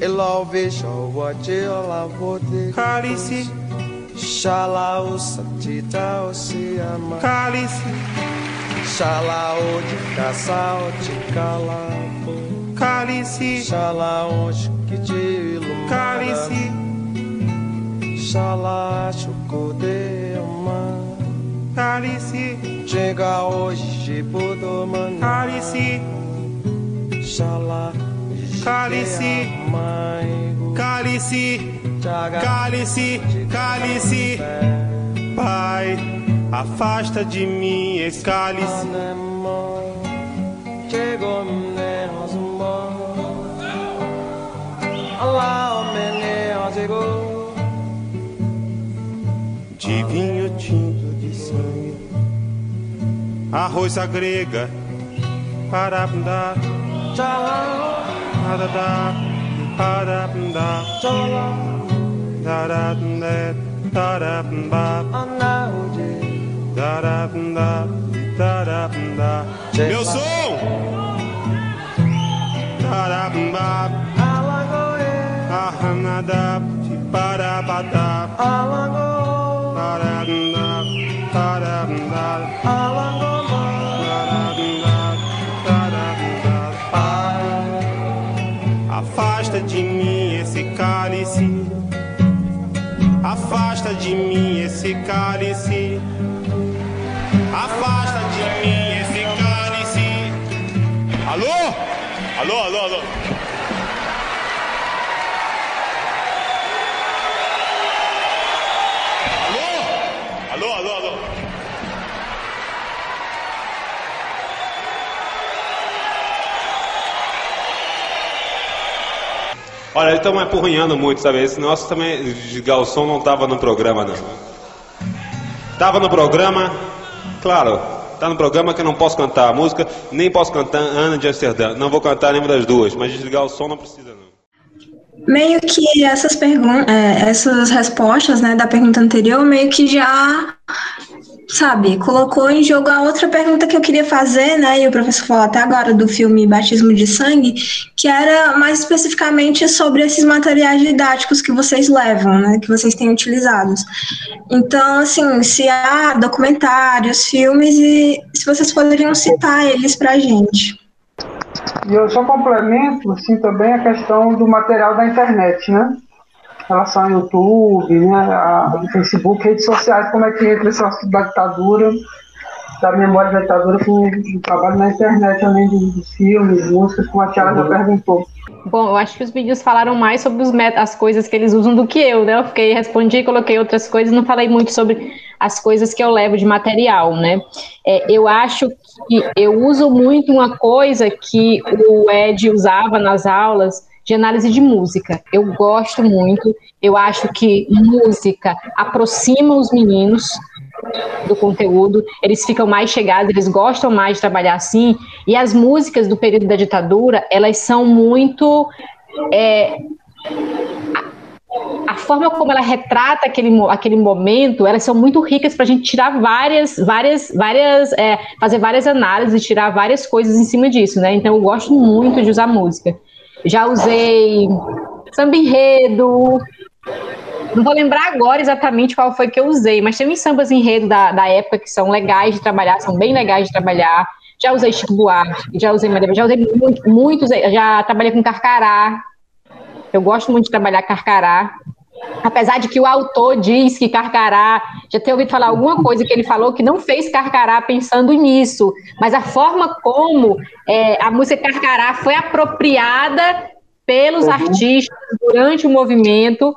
Elvesho wache olavote Kalisi Shala usatita osiama Kalisi Xalaote, Cale-se Cálice, onde que te ilumina. Cálice, xalacho, Cale-se chega hoje, podomana. Cálice, xalá, Cale-se Cale-se pai afasta de mim esse cálice. De vinho tinto de sangue, arroz a grega, para andar, para dar, para meu som! Arranada de Parabadá Alagoa Parabadá Parabadá Alagoa Afasta de mim esse cálice. Afasta de mim esse cálice. Alô? Alô, alô, alô. Alô? Alô, alô. Olha, eles estão apurrinhando muito, sabe? Esse nosso também, som não estava no programa, não. Tava no programa, claro, tá no programa que eu não posso cantar a música, nem posso cantar Ana de Amsterdã. Não vou cantar nenhuma das duas, mas desligar o som não precisa, não. Meio que essas perguntas, é, essas respostas, né, da pergunta anterior, meio que já sabe, colocou em jogo a outra pergunta que eu queria fazer, né, e o professor falou até agora do filme Batismo de Sangue, que era mais especificamente sobre esses materiais didáticos que vocês levam, né, que vocês têm utilizados. Então, assim, se há documentários, filmes, e se vocês poderiam citar eles para a gente. E eu só complemento, assim, também a questão do material da internet, né, relação ao YouTube, né, a, Facebook, redes sociais, como é que entra esse assunto da ditadura, da memória da ditadura com o trabalho na internet, além dos filmes, músicas, como a Tiara já uhum. perguntou. Bom, eu acho que os vídeos falaram mais sobre os as coisas que eles usam do que eu, né? Eu fiquei, respondi, coloquei outras coisas, não falei muito sobre as coisas que eu levo de material, né? É, eu acho que eu uso muito uma coisa que o Ed usava nas aulas, de análise de música. Eu gosto muito, eu acho que música aproxima os meninos do conteúdo, eles ficam mais chegados, eles gostam mais de trabalhar assim, e as músicas do período da ditadura, elas são muito. É, a, forma como ela retrata aquele, aquele momento, elas são muito ricas para a gente tirar várias, várias, várias, é, fazer várias análises, tirar várias coisas em cima disso, né? Então eu gosto muito de usar música. Já usei samba enredo. Não vou lembrar agora exatamente qual foi que eu usei, mas tem uns sambas enredo da, da época que são legais de trabalhar, são bem legais de trabalhar. Já usei Chico Buarque, já usei Maria, já usei muito, muitos, já trabalhei com Carcará. Eu gosto muito de trabalhar Carcará. Apesar de que o autor diz que Carcará, já ter ouvido falar alguma coisa que ele falou que não fez Carcará pensando nisso, mas a forma como é, a música Carcará foi apropriada pelos uhum. artistas durante o movimento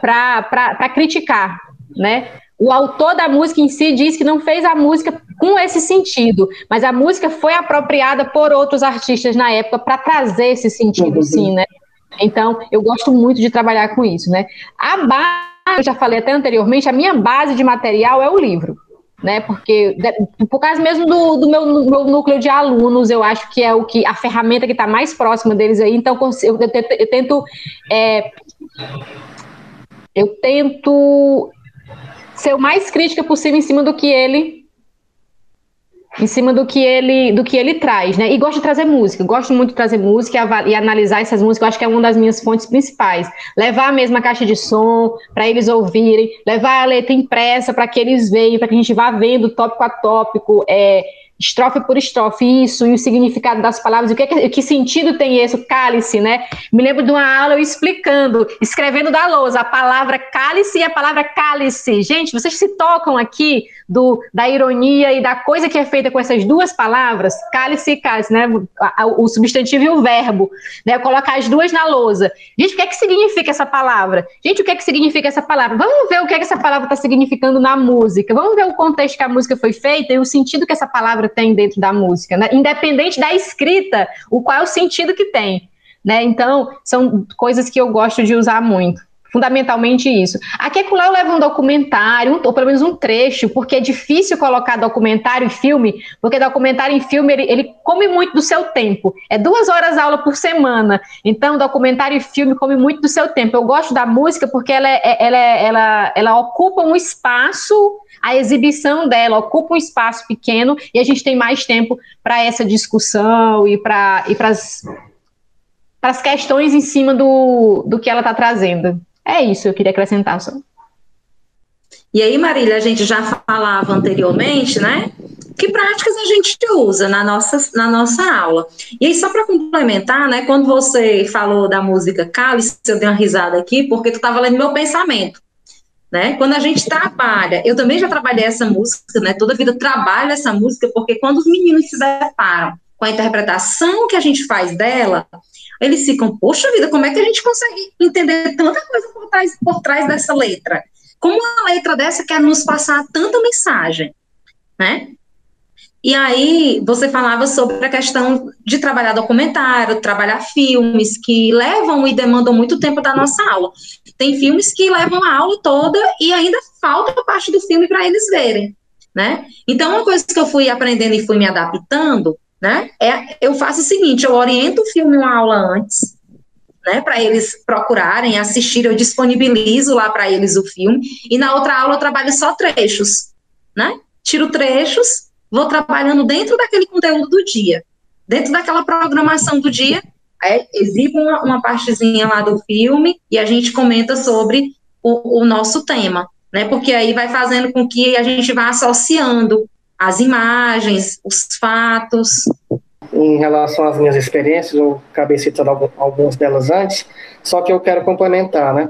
para criticar, né? O autor da música em si diz que não fez a música com esse sentido, mas a música foi apropriada por outros artistas na época para trazer esse sentido, uhum. sim, né? Então, eu gosto muito de trabalhar com isso, né? A base, eu já falei até anteriormente, a minha base de material é o livro. né? Porque por causa mesmo do, do meu, meu núcleo de alunos, eu acho que é o que a ferramenta que está mais próxima deles aí. Então eu, eu, eu tento é, eu tento ser o mais crítica possível em cima do que ele em cima do que ele do que ele traz, né? E gosto de trazer música, gosto muito de trazer música e, e analisar essas músicas, eu acho que é uma das minhas fontes principais. Levar a mesma caixa de som para eles ouvirem, levar a letra impressa para que eles vejam, para que a gente vá vendo tópico a tópico, é, estrofe por estrofe, isso, e o significado das palavras, o que, é que sentido tem esse, o cálice, né? Me lembro de uma aula eu explicando, escrevendo da lousa, a palavra cálice e a palavra cálice. Gente, vocês se tocam aqui do, da ironia e da coisa que é feita com essas duas palavras, cálice e cálice, né? O, substantivo e o verbo, né? Colocar as duas na lousa. Gente, o que é que significa essa palavra? Gente, o que é que significa essa palavra? Vamos ver o que é que essa palavra está significando na música. Vamos ver o contexto que a música foi feita e o sentido que essa palavra palavra tem dentro da música, né? independente da escrita, o qual é o sentido que tem. Né? Então, são coisas que eu gosto de usar muito. Fundamentalmente isso. Aqui é eu levo um documentário, ou pelo menos um trecho, porque é difícil colocar documentário e filme, porque documentário e filme ele, ele come muito do seu tempo. É duas horas aula por semana. Então, documentário e filme come muito do seu tempo. Eu gosto da música porque ela, é, é ela, é, ela, ela ocupa um espaço a exibição dela ocupa um espaço pequeno e a gente tem mais tempo para essa discussão e para e as questões em cima do, do que ela está trazendo. É isso, eu queria acrescentar só. E aí, Marília, a gente já falava anteriormente, né? Que práticas a gente usa na nossa, na nossa aula. E aí, só para complementar, né? Quando você falou da música Cálice, eu dei uma risada aqui, porque tu estava lendo meu pensamento. Né? Quando a gente trabalha, eu também já trabalhei essa música, né? Toda vida trabalho essa música, porque quando os meninos se deparam com a interpretação que a gente faz dela, eles ficam, poxa vida, como é que a gente consegue entender tanta coisa por trás, por trás dessa letra? Como uma letra dessa quer nos passar tanta mensagem, né? E aí você falava sobre a questão de trabalhar documentário, trabalhar filmes que levam e demandam muito tempo da nossa aula. Tem filmes que levam a aula toda e ainda falta parte do filme para eles verem, né? Então, uma coisa que eu fui aprendendo e fui me adaptando, né? É, eu faço o seguinte, eu oriento o filme uma aula antes, né, para eles procurarem, assistir, eu disponibilizo lá para eles o filme, e na outra aula eu trabalho só trechos, né? Tiro trechos, vou trabalhando dentro daquele conteúdo do dia, dentro daquela programação do dia, é, exibo uma, uma, partezinha lá do filme e a gente comenta sobre o, o nosso tema, né? Porque aí vai fazendo com que a gente vá associando as imagens, os fatos. Em relação às minhas experiências, eu acabei citando algumas delas antes, só que eu quero complementar, né?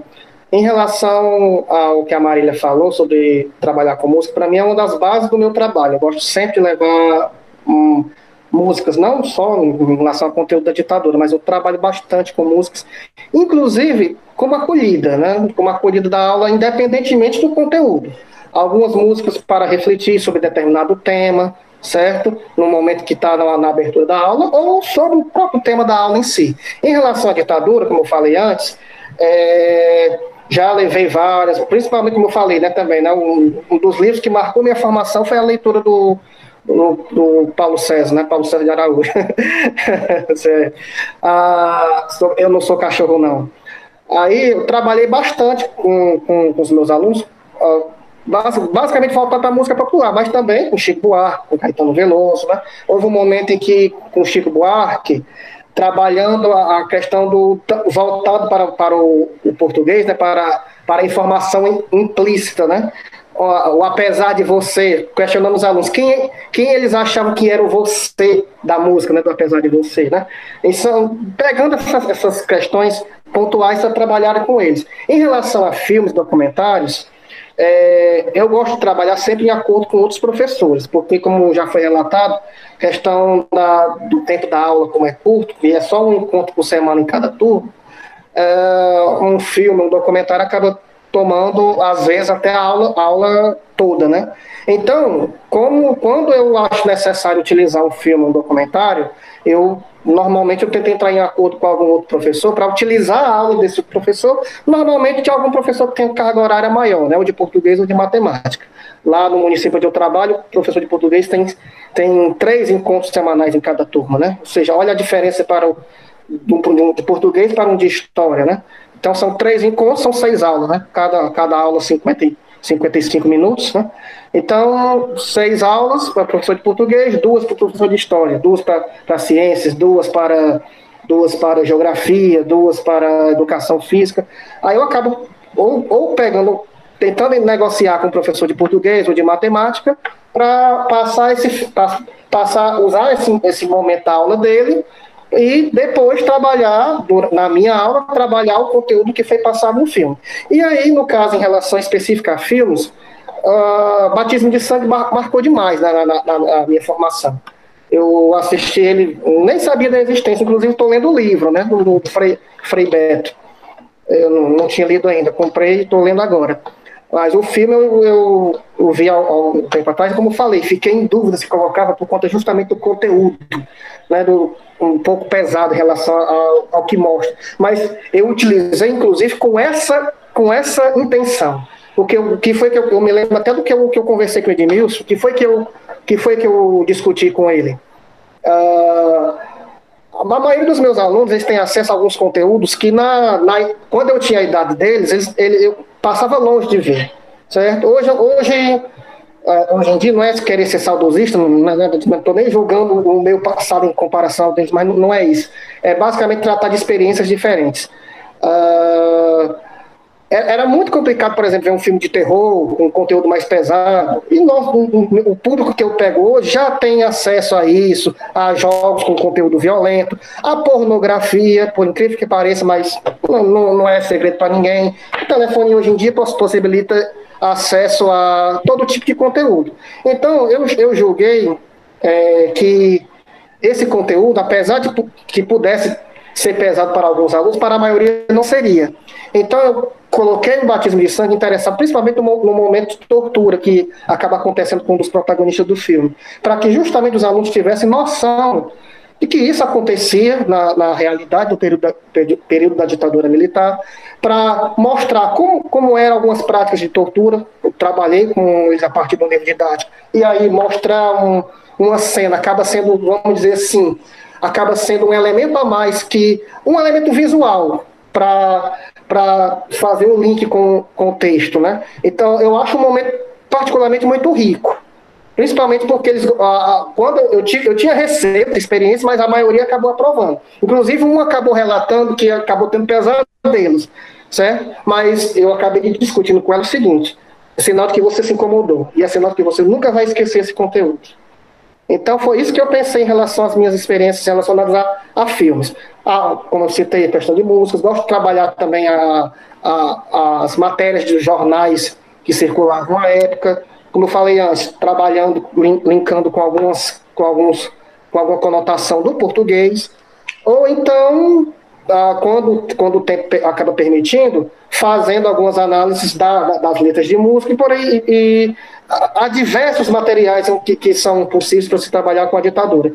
Em relação ao que a Marília falou sobre trabalhar com música, para mim é uma das bases do meu trabalho. Eu gosto sempre de levar um, músicas, não só em relação ao conteúdo da ditadura, mas eu trabalho bastante com músicas, inclusive como acolhida, né? Como acolhida da aula, independentemente do conteúdo. Algumas músicas para refletir sobre determinado tema, certo? No momento que está na, na, abertura da aula, ou sobre o próprio tema da aula em si. Em relação à ditadura, como eu falei antes, é, já levei várias, principalmente como eu falei, né, também, né, um, um dos livros que marcou minha formação foi a leitura do do, do Paulo César, né? Paulo César de Araújo. ah, eu não sou cachorro, não. Aí eu trabalhei bastante com, com, com os meus alunos, ah, basicamente faltando para música popular, mas também com Chico Buarque, com Caetano Veloso, né? Houve um momento em que, com Chico Buarque, trabalhando a, a questão do voltado para, para o, o português, né? Para, para a informação implícita, né? o, apesar de você, questionando os alunos, quem, quem eles achavam que era o você da música, né, do apesar de você, né? Então, pegando essas, essas questões pontuais para trabalhar com eles. Em relação a filmes, documentários, é, eu gosto de trabalhar sempre em acordo com outros professores, porque, como já foi relatado, questão da, do tempo da aula, como é curto, e é só um encontro por semana em cada turno, é, um filme, um documentário acaba tomando, às vezes, até a aula, a aula toda, né? Então, como, quando eu acho necessário utilizar um filme, um documentário, eu normalmente eu tento entrar em acordo com algum outro professor para utilizar a aula desse professor, normalmente de algum professor que tem carga horária maior, né, ou de português ou de matemática. lá no município onde eu trabalho, o professor de português tem, tem três encontros semanais em cada turma, né? Ou seja, olha a diferença para o de, de português para um de história, né? Então são três encontros, são seis aulas, né? Cada, cada aula 50, 55 minutos, né? Então, seis aulas para professor de português, duas para professor de história, duas para ciências, duas para duas para geografia, duas para educação física. Aí eu acabo ou, ou pegando, tentando negociar com o professor de português ou de matemática para passar esse passar usar esse, esse momento da aula dele e depois trabalhar na minha aula trabalhar o conteúdo que foi passado no filme. E aí, no caso em relação específica a filmes, uh, Batismo de Sangue marcou demais na, na, na, na minha formação. Eu assisti ele, nem sabia da existência, inclusive estou lendo o livro, né, do, do Frei, Frei Beto. Eu não, não, tinha lido ainda, comprei e estou lendo agora. Mas o filme eu, eu, eu vi há, um tempo atrás, como falei, fiquei em dúvida se colocava por conta justamente do conteúdo, né, do, um pouco pesado em relação ao, ao que mostra. Mas eu utilizei, inclusive, com essa, com essa intenção. O que, eu, que foi que eu, eu, me lembro até do que eu, que eu conversei com o Edmilson, que foi que eu, que foi que eu discuti com ele. Uh, a maioria dos meus alunos eles têm acesso a alguns conteúdos que, na, na quando eu tinha a idade deles, eles, ele, eu passava longe de ver. Certo? Hoje, hoje, uh, hoje em dia, não é querer ser saudosista, não estou nem julgando o meu passado em comparação deles, mas não, não é isso. É basicamente tratar de experiências diferentes. Uh, é, era muito complicado, por exemplo, ver um filme de terror, um conteúdo mais pesado. E nós, o público que eu pego hoje já tem acesso a isso, a jogos com conteúdo violento, a pornografia, por incrível que pareça, mas não, não, não é segredo para ninguém. O telefone hoje em dia possibilita acesso a todo tipo de conteúdo. Então, eu, eu julguei é, que esse conteúdo, apesar de que pudesse ser pesado para alguns alunos, para a maioria não seria. Então, eu coloquei o batismo de sangue interessado, principalmente no, no, momento de tortura que acaba acontecendo com um dos protagonistas do filme, para que justamente os alunos tivessem noção de que isso acontecia na, na realidade do período da, período da ditadura militar, para mostrar como, como eram algumas práticas de tortura. Eu trabalhei com eles a partir do de idade. E aí mostrar um, uma cena acaba sendo, vamos dizer assim, acaba sendo um elemento a mais que um elemento visual para fazer o link com, com o texto, né? Então, eu acho um momento particularmente muito rico. Principalmente porque eles, a, quando eu, tive, eu tinha receita, experiência, mas a maioria acabou aprovando. Inclusive, um acabou relatando que acabou tendo pesadelos, certo? Mas eu acabei discutindo com ela o seguinte: é sinal que você se incomodou, e é sinal que você nunca vai esquecer esse conteúdo. Então foi isso que eu pensei em relação às minhas experiências relacionadas a, a filmes. A, como eu citei, a questão de músicas, gosto de trabalhar também a, a, as matérias de jornais que circulavam na época. Como eu falei antes, trabalhando, linkando com algumas, com alguns, com alguma conotação do português. Ou então, quando, quando o tempo acaba permitindo, fazendo algumas análises da, das letras de música e por aí. E, há diversos materiais que, que são possíveis para se trabalhar com a ditadura,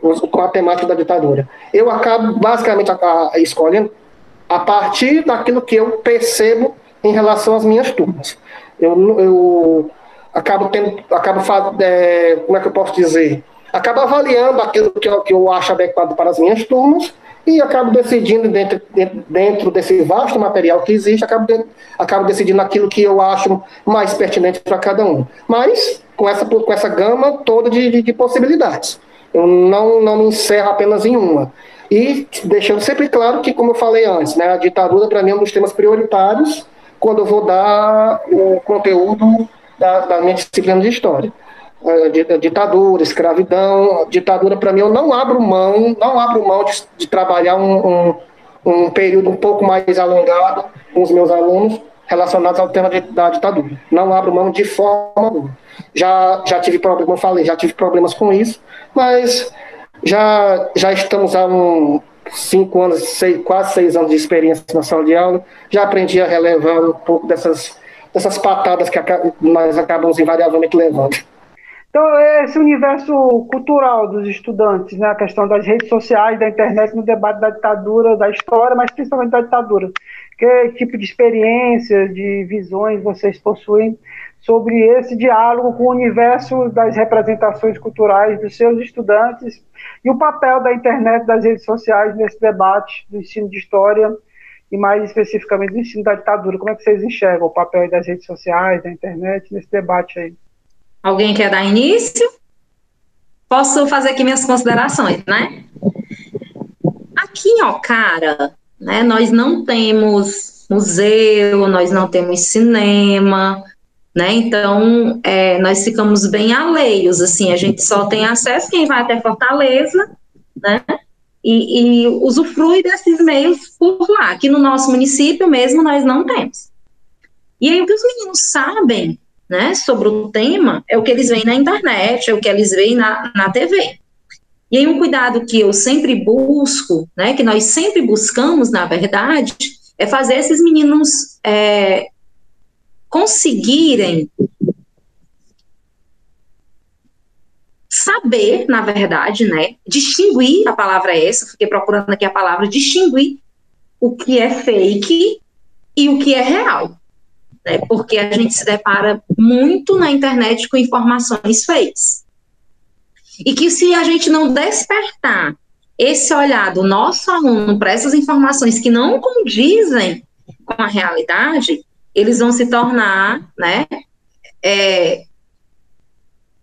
com a temática da ditadura. Eu acabo basicamente a, a, escolhendo a partir daquilo que eu percebo em relação às minhas turmas. Eu, eu acabo tendo, acabo é, como é que eu posso dizer? Acabo avaliando aquilo que eu, que eu acho adequado para as minhas turmas e acabo decidindo dentro, dentro desse vasto material que existe, acabo, de, acabo decidindo aquilo que eu acho mais pertinente para cada um. Mas com essa, com essa gama toda de, de, de, possibilidades. Eu não, não me encerro apenas em uma. E deixando sempre claro que, como eu falei antes, né, a ditadura para mim é um dos temas prioritários quando eu vou dar o conteúdo da, da minha disciplina de história. É, ditadura, escravidão, ditadura para mim eu não abro mão, não abro mão de, de trabalhar um, um, um, período um pouco mais alongado com os meus alunos relacionados ao tema de, da ditadura. Não abro mão de forma alguma. Já, já tive problemas, como eu falei, já tive problemas com isso, mas já, já estamos há um, cinco anos, seis, quase seis anos de experiência na sala de aula, já aprendi a relevar um pouco dessas, dessas patadas que nós acabamos invariavelmente levando. Então, esse universo cultural dos estudantes, né, a questão das redes sociais, da internet no debate da ditadura, da história, mas principalmente da ditadura. Que tipo de experiências, de visões vocês possuem sobre esse diálogo com o universo das representações culturais dos seus estudantes e o papel da internet, das redes sociais nesse debate do ensino de história e mais especificamente do ensino da ditadura. Como é que vocês enxergam o papel das redes sociais, da internet nesse debate aí? Alguém quer dar início? Posso fazer aqui minhas considerações, né? Aqui em Ocara, né, nós não temos museu, nós não temos cinema, né? Então, é, nós ficamos bem alheios, assim, a gente só tem acesso quem vai até Fortaleza, né? E, e usufrui desses meios por lá. Aqui no nosso município mesmo nós não temos. E aí o que os meninos sabem, né, sobre o tema é o que eles veem na internet, é o que eles veem na, na TV. E aí um cuidado que eu sempre busco, né, que nós sempre buscamos, na verdade, é fazer esses meninos é, conseguirem saber, na verdade, né, distinguir, a palavra é essa, fiquei procurando aqui a palavra, distinguir o que é fake e o que é real. Né, porque a gente se depara muito na internet com informações fakes. E que se a gente não despertar esse olhar do nosso aluno para essas informações que não condizem com a realidade, eles vão se tornar, né, é,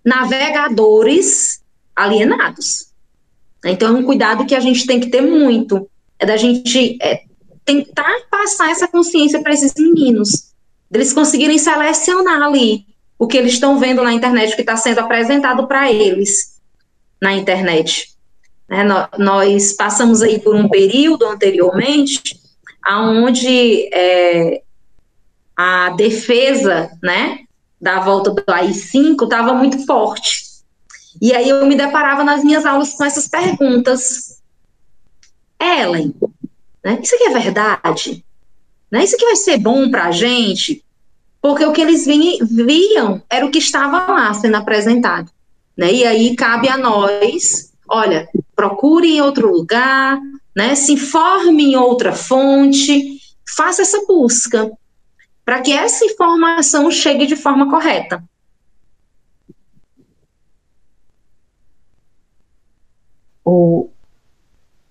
navegadores alienados. Então, é um cuidado que a gente tem que ter muito, é da gente é, tentar passar essa consciência para esses meninos, deles conseguirem selecionar ali o que eles estão vendo na internet, o que está sendo apresentado para eles na internet. Né, nós passamos aí por um período anteriormente, aonde é, a defesa, né, da volta do AI-5 estava muito forte. E aí eu me deparava nas minhas aulas com essas perguntas. Ellen, né, isso aqui é verdade? Né, isso aqui vai ser bom para a gente? Porque o que eles vi, viam era o que estava lá sendo apresentado. Né? E aí cabe a nós, olha, procure em outro lugar, né? se informe em outra fonte, faça essa busca para que essa informação chegue de forma correta. O,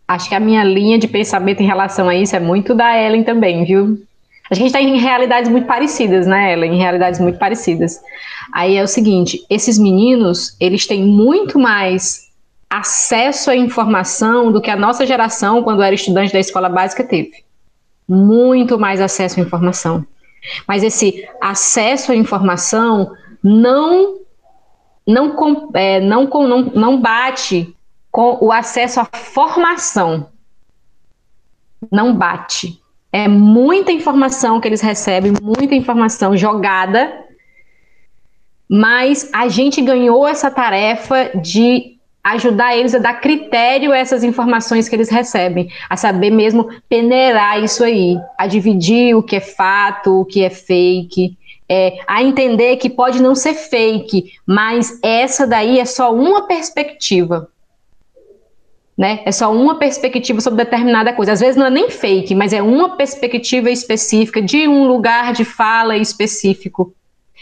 acho que a minha linha de pensamento em relação a isso é muito da Ellen também, viu? A gente está em realidades muito parecidas, né, Ellen? Em realidades muito parecidas. Aí é o seguinte: esses meninos, eles têm muito mais acesso à informação do que a nossa geração, quando era estudante da escola básica, teve. Muito mais acesso à informação. Mas esse acesso à informação não não, é, não, não, não bate com o acesso à formação. Não bate. É muita informação que eles recebem, muita informação jogada, mas a gente ganhou essa tarefa de ajudar eles a dar critério a essas informações que eles recebem, a saber mesmo peneirar isso aí, a dividir o que é fato, o que é fake, é, a entender que pode não ser fake, mas essa daí é só uma perspectiva. Né? É só uma perspectiva sobre determinada coisa. Às vezes não é nem fake, mas é uma perspectiva específica de um lugar de fala específico.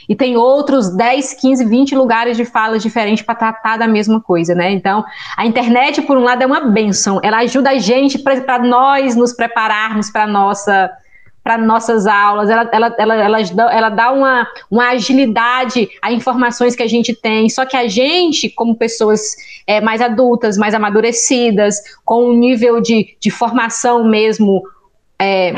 E tem outros 10, 15, 20 lugares de falas diferentes para tratar da mesma coisa, né? Então, a internet, por um lado, é uma benção. Ela ajuda a gente para nós nos prepararmos para nossa para nossas aulas, ela, ela, ela, ela, ela dá uma, uma agilidade a informações que a gente tem, só que a gente, como pessoas é, mais adultas, mais amadurecidas, com um nível de, de formação mesmo é,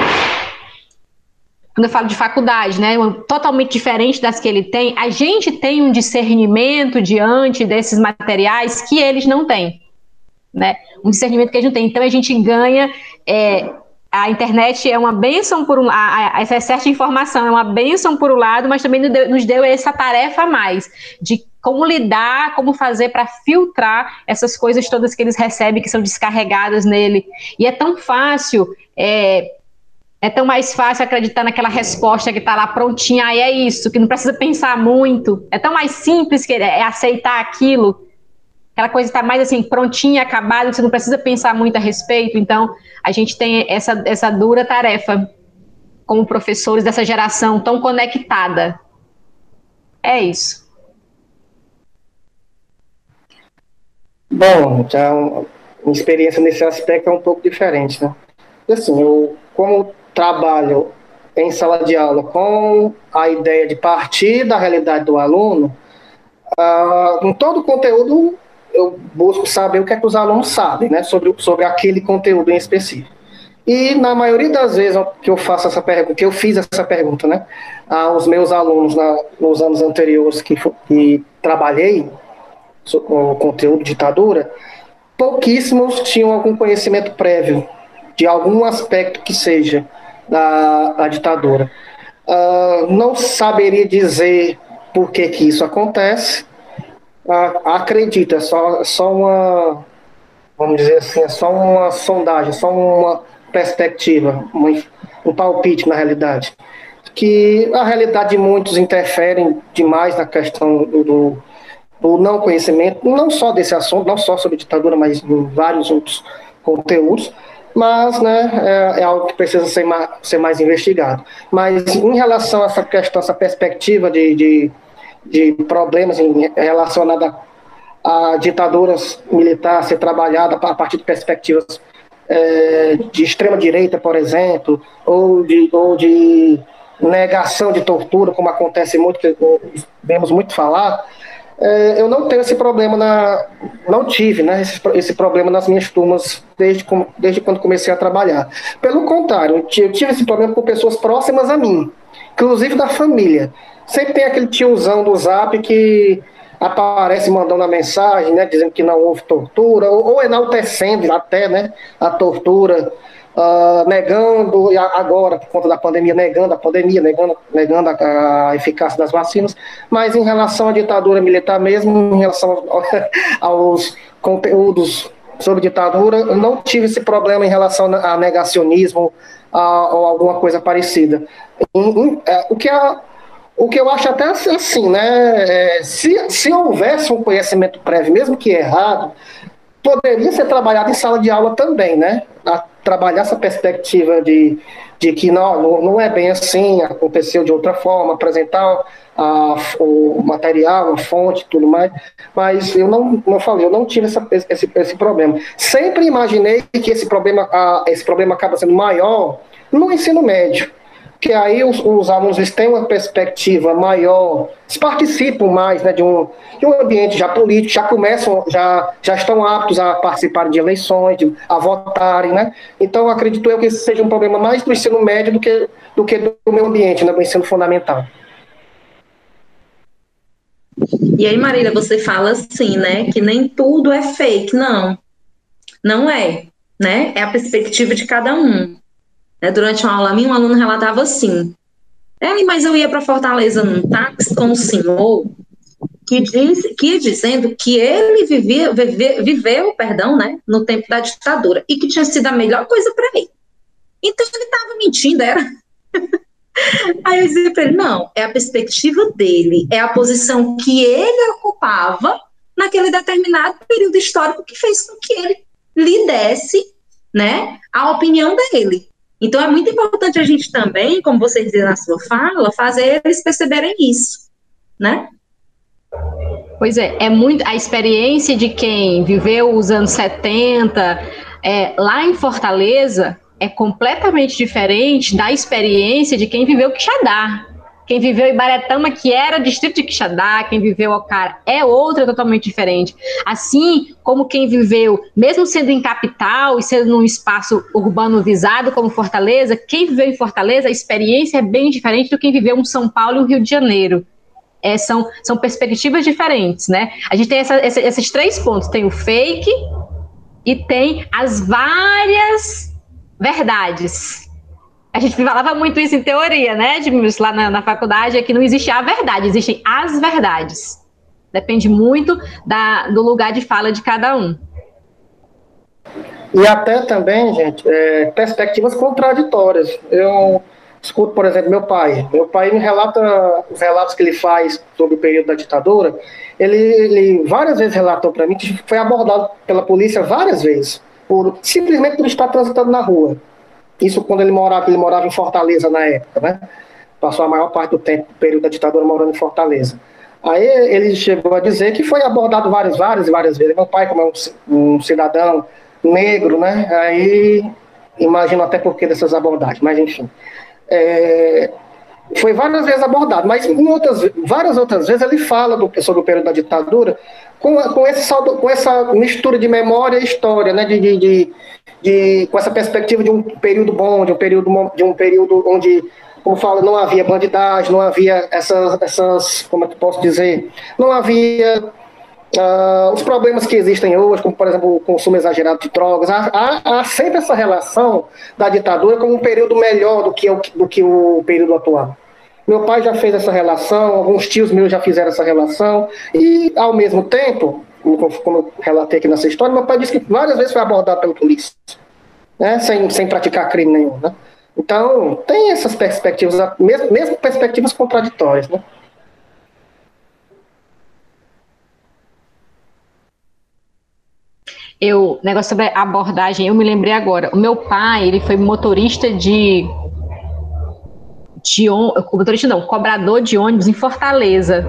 quando eu falo de faculdade, né, totalmente diferente das que ele tem, a gente tem um discernimento diante desses materiais que eles não têm, né? Um discernimento que eles não têm. Então a gente ganha. É, a internet é uma benção por um essa certa informação é uma benção por um lado, mas também nos deu, essa tarefa a mais de como lidar, como fazer para filtrar essas coisas todas que eles recebem, que são descarregadas nele. E é tão fácil é, é tão mais fácil acreditar naquela resposta que está lá prontinha, aí é isso, que não precisa pensar muito. É tão mais simples que é aceitar aquilo. Aquela coisa está mais assim, prontinha, acabada, você não precisa pensar muito a respeito. Então, a gente tem essa, essa dura tarefa como professores dessa geração tão conectada. É isso. Bom, já uma experiência nesse aspecto é um pouco diferente, né? Assim, eu, como trabalho em sala de aula com a ideia de partir da realidade do aluno, uh, em todo o conteúdo eu busco saber o que é que os alunos sabem, né, sobre, sobre aquele conteúdo em específico. E na maioria das vezes que eu faço essa pergunta, que eu fiz essa pergunta, né, aos meus alunos na, nos anos anteriores que, que trabalhei com o conteúdo ditadura, pouquíssimos tinham algum conhecimento prévio de algum aspecto que seja da, da ditadura. Uh, não saberia dizer por que, que isso acontece. Acredito, é só, só uma, vamos dizer assim, é só uma sondagem, só uma perspectiva, um, um palpite na realidade. Que a realidade de muitos interferem demais na questão do, do, do não conhecimento, não só desse assunto, não só sobre ditadura, mas em vários outros conteúdos mas né, é, é, algo que precisa ser mais, ser mais investigado. Mas em relação a essa questão, essa perspectiva de, de, de problemas relacionados a, ditaduras militares ser trabalhada a partir de perspectivas é, de extrema direita, por exemplo, ou de, ou de negação de tortura, como acontece muito, que vemos muito falar, é, eu não tenho esse problema na. Não tive né, esse, esse problema nas minhas turmas desde, desde quando comecei a trabalhar. Pelo contrário, eu tive esse problema com pessoas próximas a mim, inclusive da família. Sempre tem aquele tiozão do zap que aparece mandando a mensagem, né, dizendo que não houve tortura, ou, ou enaltecendo até né, a tortura uh, negando, agora, por conta da pandemia, negando a pandemia, negando, negando a, a, eficácia das vacinas, mas em relação à ditadura militar mesmo, em relação aos conteúdos sobre ditadura, eu não tive esse problema em relação a negacionismo a, ou alguma coisa parecida. É, o que a, o que eu acho até assim, né? É, se, se houvesse um conhecimento prévio, mesmo que errado, poderia ser trabalhado em sala de aula também, né? A trabalhar essa perspectiva de, de que não, não é bem assim, aconteceu de outra forma, apresentar a, o material, a fonte tudo mais, mas eu não, eu falei, eu não tive essa, esse, esse problema. Sempre imaginei que esse problema, a, esse problema acaba sendo maior no ensino médio que aí os, os alunos têm uma perspectiva maior, participam mais né, de, um, de um ambiente já político, já começam, já, já estão aptos a participar de eleições, de, a votarem, né? Então acredito eu que esse seja um problema mais do ensino médio do que do, que do meu ambiente, né, do ensino fundamental. E aí, Marília, você fala assim, né, que nem tudo é fake, não. Não é, né? É a perspectiva de cada um. Né, durante uma aula minha, um aluno relatava assim: é, mas eu ia para Fortaleza num táxi com um senhor que, diz, que ia dizendo que ele vivia, vive, viveu perdão, né, no tempo da ditadura e que tinha sido a melhor coisa para ele. Então ele estava mentindo, era. Aí eu dizia para ele: não, é a perspectiva dele, é a posição que ele ocupava naquele determinado período histórico que fez com que ele lhe desse né, a opinião dele. Então é muito importante a gente também, como você dizia na sua fala, fazer eles perceberem isso, né? Pois é, é muito a experiência de quem viveu os anos 70 é, lá em Fortaleza é completamente diferente da experiência de quem viveu Quixadá. Quem viveu Ibaretama, que era distrito de Quixadá, quem viveu Ocara, é outra totalmente diferente. Assim como quem viveu, mesmo sendo em capital e sendo num espaço urbano visado como Fortaleza, quem viveu em Fortaleza, a experiência é bem diferente do quem viveu em São Paulo e Rio de Janeiro. É, são, são perspectivas diferentes, né? A gente tem essa, essa, esses três pontos: tem o fake e tem as várias verdades a gente falava muito isso em teoria, né, Edmilson, lá na, na faculdade, é que não existe a verdade, existem as verdades. Depende muito da, do lugar de fala de cada um. E até também, gente, é, perspectivas contraditórias. Eu escuto, por exemplo, meu pai. Meu pai me relata os relatos que ele faz sobre o período da ditadura. Ele, ele várias vezes relatou para mim que foi abordado pela polícia várias vezes, por, simplesmente por estar transitando na rua. Isso quando ele morava, ele morava em Fortaleza na época, né? Passou a maior parte do tempo, período da ditadura, morando em Fortaleza. Aí ele chegou a dizer que foi abordado várias, várias, várias vezes. Meu pai, como é um, um cidadão negro, né? Aí imagino até por que dessas abordagens, mas enfim. É, foi várias vezes abordado, mas outras, várias outras vezes ele fala do, sobre o período da ditadura com, com, esse com essa mistura de memória e história, né? De, de, de, de, com essa perspectiva de um período bom, de um período, de um período onde como fala, não havia bandidagem, não havia essas, essas como é que posso dizer, não havia uh, os problemas que existem hoje, como por exemplo o consumo exagerado de drogas, há, há, há, sempre essa relação da ditadura como um período melhor do que, o, do que o período atual. Meu pai já fez essa relação, alguns tios meus já fizeram essa relação, e ao mesmo tempo, como eu relatei aqui nessa história, meu pai disse que várias vezes foi abordado pela polícia, né, sem, sem praticar crime nenhum. Né? Então, tem essas perspectivas, mesmo, mesmo perspectivas contraditórias, né? Eu, negócio sobre abordagem, eu me lembrei agora. O meu pai, ele foi motorista de. de motorista não, cobrador de ônibus em Fortaleza.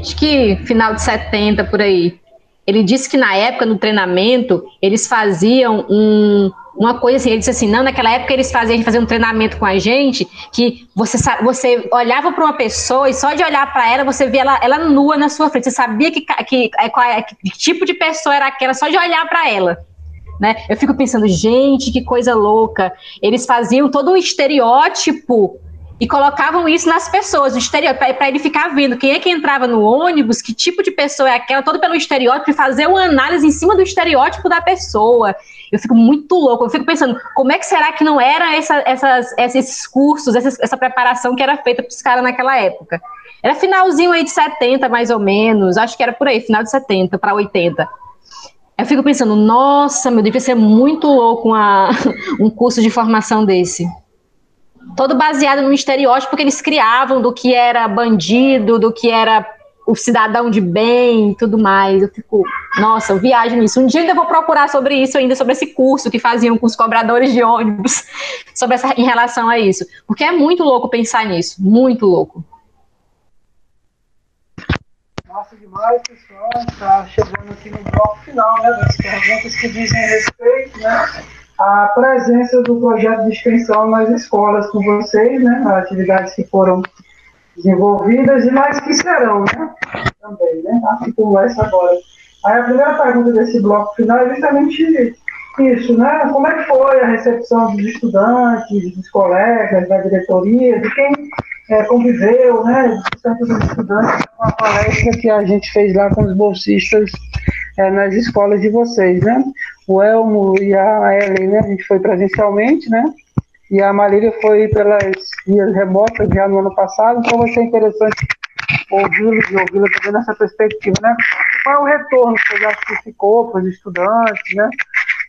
Acho que final de 70 por aí. Ele disse que na época, no treinamento, eles faziam um, uma coisa assim, ele disse assim, não, naquela época eles faziam, faziam um treinamento com a gente, que você, você olhava para uma pessoa e só de olhar para ela, você via ela, ela nua na sua frente, você sabia que, que, é, qual, é, que tipo de pessoa era aquela, só de olhar para ela. Né? Eu fico pensando, gente, que coisa louca. Eles faziam todo um estereótipo e colocavam isso nas pessoas, o estereótipo, para ele ficar vendo quem é que entrava no ônibus, que tipo de pessoa é aquela, todo pelo estereótipo, e fazer uma análise em cima do estereótipo da pessoa. Eu fico muito louco, eu fico pensando, como é que será que não era essa, essas, esses cursos, essa, essa preparação que era feita para os caras naquela época? Era finalzinho aí de 70, mais ou menos, acho que era por aí, final de 70 para 80. Eu fico pensando, nossa, meu, devia ser muito louco uma, um curso de formação desse todo baseado no estereótipo que eles criavam do que era bandido, do que era o cidadão de bem e tudo mais. Eu fico, nossa, eu viajo nisso. Um dia ainda vou procurar sobre isso, ainda sobre esse curso que faziam com os cobradores de ônibus, sobre essa, em relação a isso. Porque é muito louco pensar nisso, muito louco. Massa demais, pessoal. Está chegando aqui no bloco final, né? Das perguntas que dizem respeito, né? A presença do projeto de extensão nas escolas com vocês, né, as atividades que foram desenvolvidas e mais que serão, né, também, né, tá? que conversa agora. Aí a primeira pergunta desse bloco final é justamente isso, né, como é que foi a recepção dos estudantes, dos colegas, da diretoria, de quem é, conviveu, né, dos estudantes, com a palestra que a gente fez lá com os bolsistas é, nas escolas de vocês, né? O Elmo e a Ellen, né? A gente foi presencialmente, né? E a Marília foi pelas vias remotas já no ano passado, então vai ser interessante ouvi-los e ouvi-la também nessa perspectiva, né? Qual é o retorno que você acha que ficou para os estudantes, né?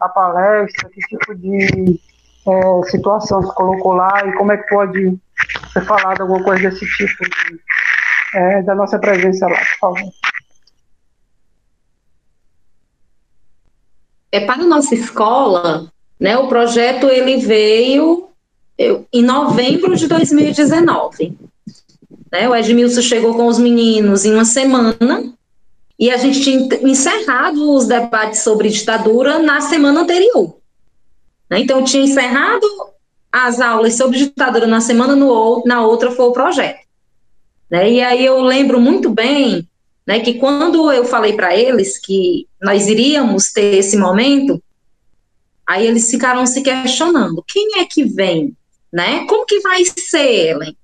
A palestra, que tipo de é, situação se colocou lá e como é que pode ser falado alguma coisa desse tipo de, é, da nossa presença lá, por favor. É, para a nossa escola, né, o projeto ele veio eu, em novembro de 2019. Né, o Edmilson chegou com os meninos em uma semana e a gente tinha encerrado os debates sobre ditadura na semana anterior. Né, então, tinha encerrado as aulas sobre ditadura na semana, no, na outra foi o projeto. Né, e aí eu lembro muito bem né, que quando eu falei para eles que nós iríamos ter esse momento, aí eles ficaram se questionando, quem é que vem, né, como que vai ser, Ellen?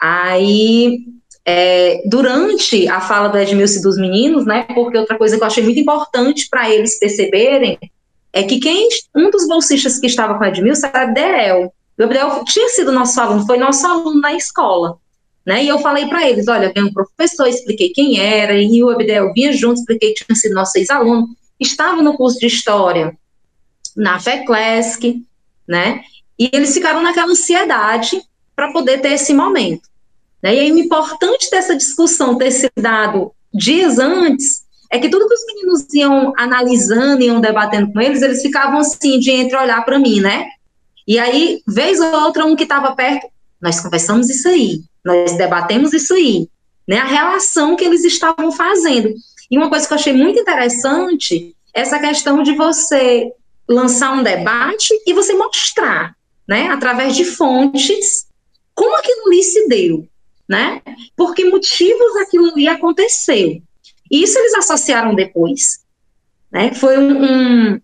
Aí, é, durante a fala do Edmilson e dos meninos, né, porque outra coisa que eu achei muito importante para eles perceberem é que quem, um dos bolsistas que estava com o Edmilson era Abdel. O Abdel tinha sido nosso aluno, foi nosso aluno na escola. Né? E eu falei para eles, olha, vem um professor, expliquei quem era, e o Abdel vinha junto, expliquei que tinha sido nosso ex-aluno, estava no curso de História na FECLESC, né? E eles ficaram naquela ansiedade para poder ter esse momento. Né? E aí, o importante dessa discussão ter se dado dias antes é que tudo que os meninos iam analisando, iam debatendo com eles, eles ficavam assim, de entre olhar para mim, né? E aí, vez ou outra, um que estava perto, nós conversamos isso aí, nós debatemos isso aí. né, a relação que eles estavam fazendo. E uma coisa que eu achei muito interessante essa questão de você lançar um debate e você mostrar, né, através de fontes, como aquilo ali se deu, né? Por que motivos aquilo ali aconteceu. E isso eles associaram depois, né? Foi um, um,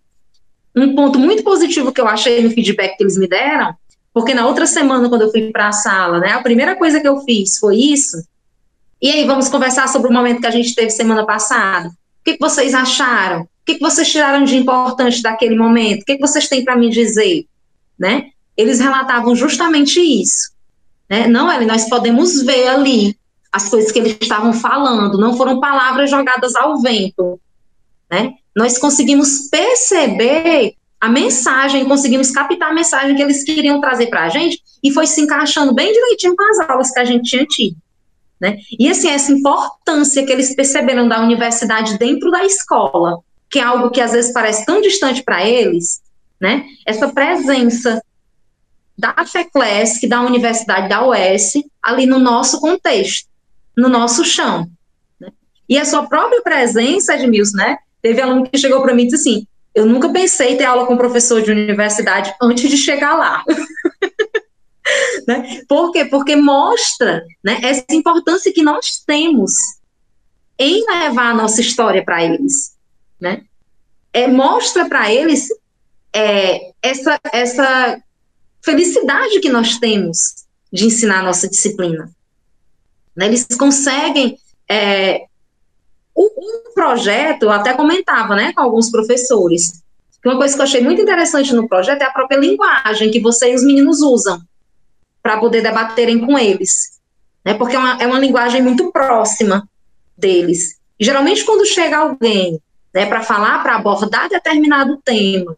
um ponto muito positivo que eu achei no feedback que eles me deram, porque na outra semana, quando eu fui para a sala, né, a primeira coisa que eu fiz foi isso. E aí, vamos conversar sobre o momento que a gente teve semana passada. O que, que vocês acharam? O que, que vocês tiraram de importante daquele momento? O que, que vocês têm para me dizer? Né? Eles relatavam justamente isso. Né? Não, Ellen, nós podemos ver ali as coisas que eles estavam falando, não foram palavras jogadas ao vento. Né? Nós conseguimos perceber a mensagem, conseguimos captar a mensagem que eles queriam trazer para a gente e foi se encaixando bem direitinho com as aulas que a gente tinha tido. Né? E assim, essa importância que eles perceberam da universidade dentro da escola, que é algo que às vezes parece tão distante para eles, né? essa presença da FECLESC, da Universidade da UES, ali no nosso contexto, no nosso chão. Né? E a sua própria presença, Edmilson, né? Teve aluno que chegou para mim e disse assim: eu nunca pensei em ter aula com professor de universidade antes de chegar lá. né? Por quê? Porque mostra né, essa importância que nós temos em levar a nossa história para eles. Né? É, mostra para eles é, essa, essa felicidade que nós temos de ensinar a nossa disciplina. Né? Eles conseguem é, o projeto, eu até comentava, né, com alguns professores, que uma coisa que eu achei muito interessante no projeto é a própria linguagem que você e os meninos usam para poder debaterem com eles, né, porque é uma, é uma linguagem muito próxima deles. E, geralmente, quando chega alguém né, para falar, para abordar determinado tema,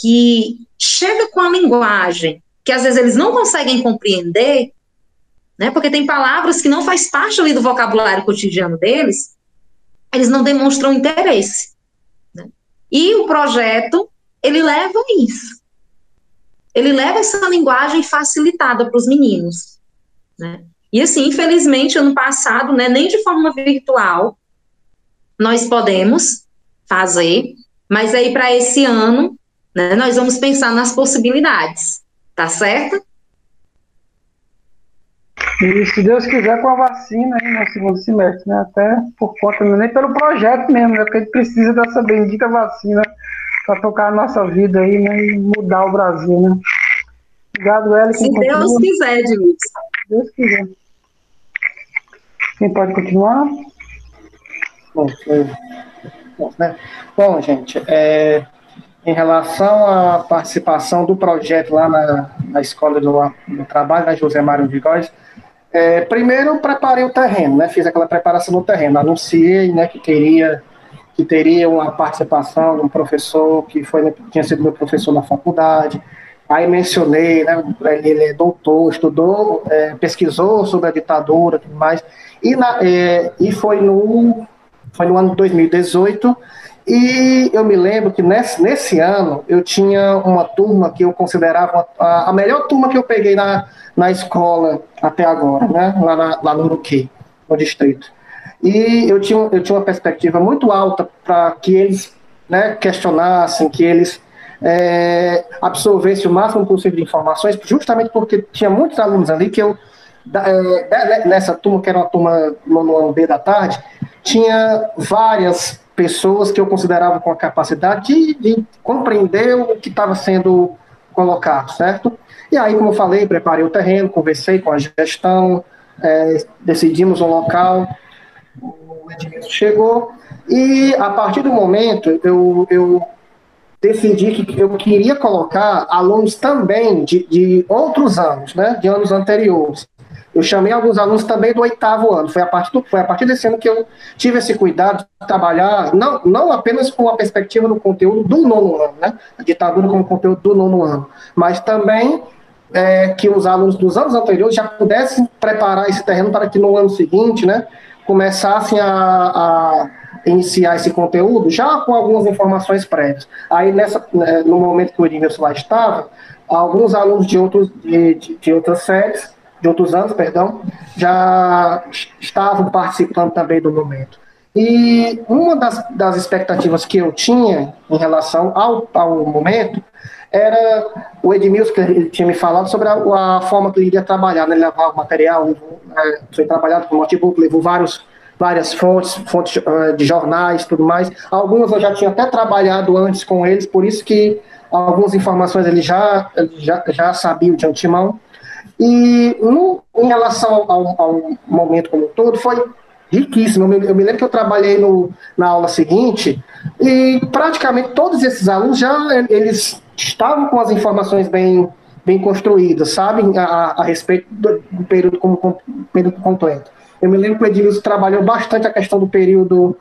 que chega com a linguagem que às vezes eles não conseguem compreender, né, porque tem palavras que não faz parte ali do vocabulário cotidiano deles, eles não demonstram interesse. Né? E o projeto, ele leva isso. Ele leva essa linguagem facilitada para os meninos. Né? E assim, infelizmente, ano passado, né, nem de forma virtual, nós podemos fazer, mas aí para esse ano, né, nós vamos pensar nas possibilidades, tá certo? E se Deus quiser, com a vacina aí no segundo semestre, né? Até por conta, é nem pelo projeto mesmo, né? Porque a gente precisa dessa bendita vacina para tocar a nossa vida aí, né? E mudar o Brasil, né? Obrigado, Ellen. Se Deus continua. quiser, Edmilson. Se Deus quiser. Quem pode continuar? Bom, bom, né? bom gente, é, em relação à participação do projeto lá na, na Escola do, do Trabalho, da José Mário de Góes, é, primeiro preparei o terreno, né, fiz aquela preparação no terreno, anunciei né, que teria que teria uma participação de um professor que foi, tinha sido meu professor na faculdade, aí mencionei, né, ele é doutor, estudou, é, pesquisou sobre a ditadura tudo mais, e, na, é, e foi, no, foi no ano de 2018 e eu me lembro que nesse, nesse ano eu tinha uma turma que eu considerava a, a melhor turma que eu peguei na, na escola até agora, né? lá, na, lá no Uruqui, no distrito. E eu tinha, eu tinha uma perspectiva muito alta para que eles né, questionassem, que eles é, absorvessem o máximo possível de informações, justamente porque tinha muitos alunos ali que eu, é, nessa turma, que era uma turma no ano B da tarde, tinha várias pessoas que eu considerava com a capacidade de, de compreender o que estava sendo colocado, certo? E aí, como eu falei, preparei o terreno, conversei com a gestão, é, decidimos um local, o Edmilson chegou, e a partir do momento eu, eu decidi que eu queria colocar alunos também de, de outros anos, né, de anos anteriores. Eu chamei alguns alunos também do oitavo ano. Foi a partir, do, foi a partir desse ano que eu tive esse cuidado de trabalhar, não, não apenas com a perspectiva do conteúdo do nono ano, né? A ditadura como conteúdo do nono ano, mas também é, que os alunos dos anos anteriores já pudessem preparar esse terreno para que no ano seguinte, né, começassem a, a iniciar esse conteúdo já com algumas informações prévias. Aí, nessa, né, no momento que o Edmilson lá estava, alguns alunos de, outros, de, de, de outras séries de outros anos, perdão, já estavam participando também do momento. E uma das, das expectativas que eu tinha em relação ao, ao momento era o Edmilson, que ele tinha me falado sobre a, a forma que ele iria trabalhar, né? Levava o material, levou, é, foi trabalhado com notebook, levou vários, várias fontes, fontes uh, de jornais tudo mais. Algumas eu já tinha até trabalhado antes com eles, por isso que algumas informações ele já, já, já sabia de antemão. E no, em relação ao, ao, momento como um todo, foi riquíssimo. Eu me, eu me lembro que eu trabalhei no, na aula seguinte e praticamente todos esses alunos já eles estavam com as informações bem, bem construídas, sabem, a, a respeito do, do período como com, período completo. Eu me lembro que o Edilson trabalhou bastante a questão do período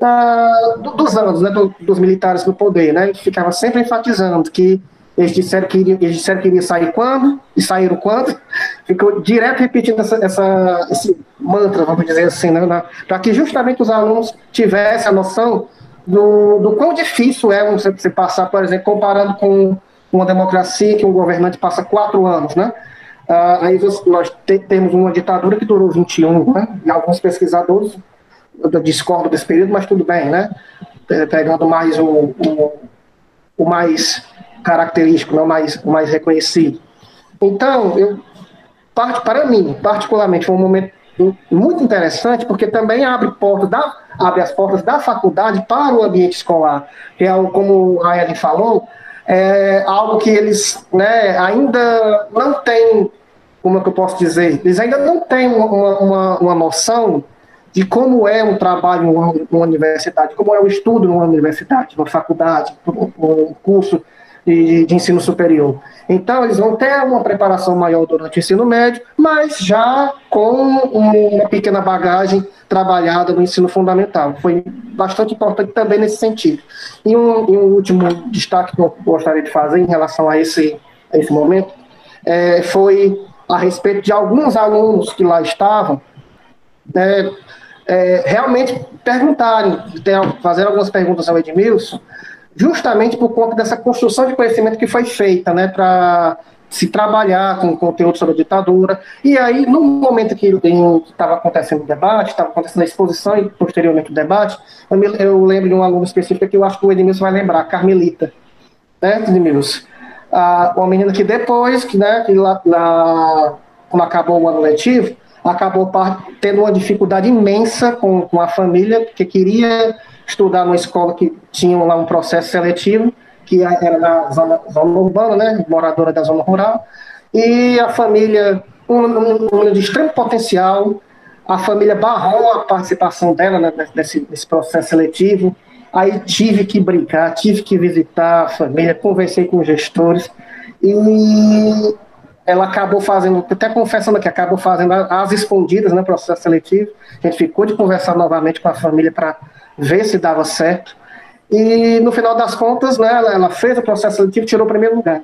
uh, do, dos anos, né, do, dos militares no poder, né, ele ficava sempre enfatizando que eles disseram que iriam, eles disseram que iria sair quando, e saíram quando, ficou direto repetindo essa, essa esse mantra, vamos dizer assim, né, para que justamente os alunos tivessem a noção do, do quão difícil é você, você passar, por exemplo, comparando com uma democracia que um governante passa quatro anos, né? Uh, aí nós te, temos uma ditadura que durou 21, né? E alguns pesquisadores discordam desse período, mas tudo bem, né? Pegando mais o, o, o mais característico, não mais, o mais reconhecido. Então, eu, para mim, particularmente, foi um momento muito interessante, porque também abre, porta da, abre as portas da faculdade para o ambiente escolar, que é, como a Ellen falou, é algo que eles né, ainda não têm, como é que eu posso dizer, eles ainda não têm uma, uma, uma noção de como é um trabalho numa universidade, como é o estudo numa universidade, numa faculdade, um curso de, de, ensino superior. Então, eles vão ter uma preparação maior durante o ensino médio, mas já com uma pequena bagagem trabalhada no ensino fundamental. Foi bastante importante também nesse sentido. E um, e um último destaque que eu gostaria de fazer em relação a esse, a esse momento é, foi a respeito de alguns alunos que lá estavam, é, é, realmente perguntarem, fazer algumas perguntas ao Edmilson, justamente por conta dessa construção de conhecimento que foi feita, né, para se trabalhar com conteúdo sobre a ditadura. E aí, no momento que estava acontecendo o debate, estava acontecendo a exposição e posteriormente o debate, eu, me, eu, lembro de um aluno específico que eu acho que o Edmilson vai lembrar, Carmelita, né, Edmilson? Ah, uma menina que depois, que, né, que lá, lá, quando acabou o ano letivo, acabou tendo uma dificuldade imensa com, com a família, porque queria estudar numa escola que tinha lá um processo seletivo, que era na zona, zona urbana, né, moradora da zona rural, e a família, um, um, de extremo potencial, a família barrou a participação dela né, nesse, nesse processo seletivo, aí tive que brincar, tive que visitar a família, conversei com os gestores, e ela acabou fazendo, até confessando que acabou fazendo as escondidas no né, processo seletivo. A gente ficou de conversar novamente com a família para ver se dava certo. E no final das contas, né, ela, fez o processo seletivo, tirou o primeiro lugar.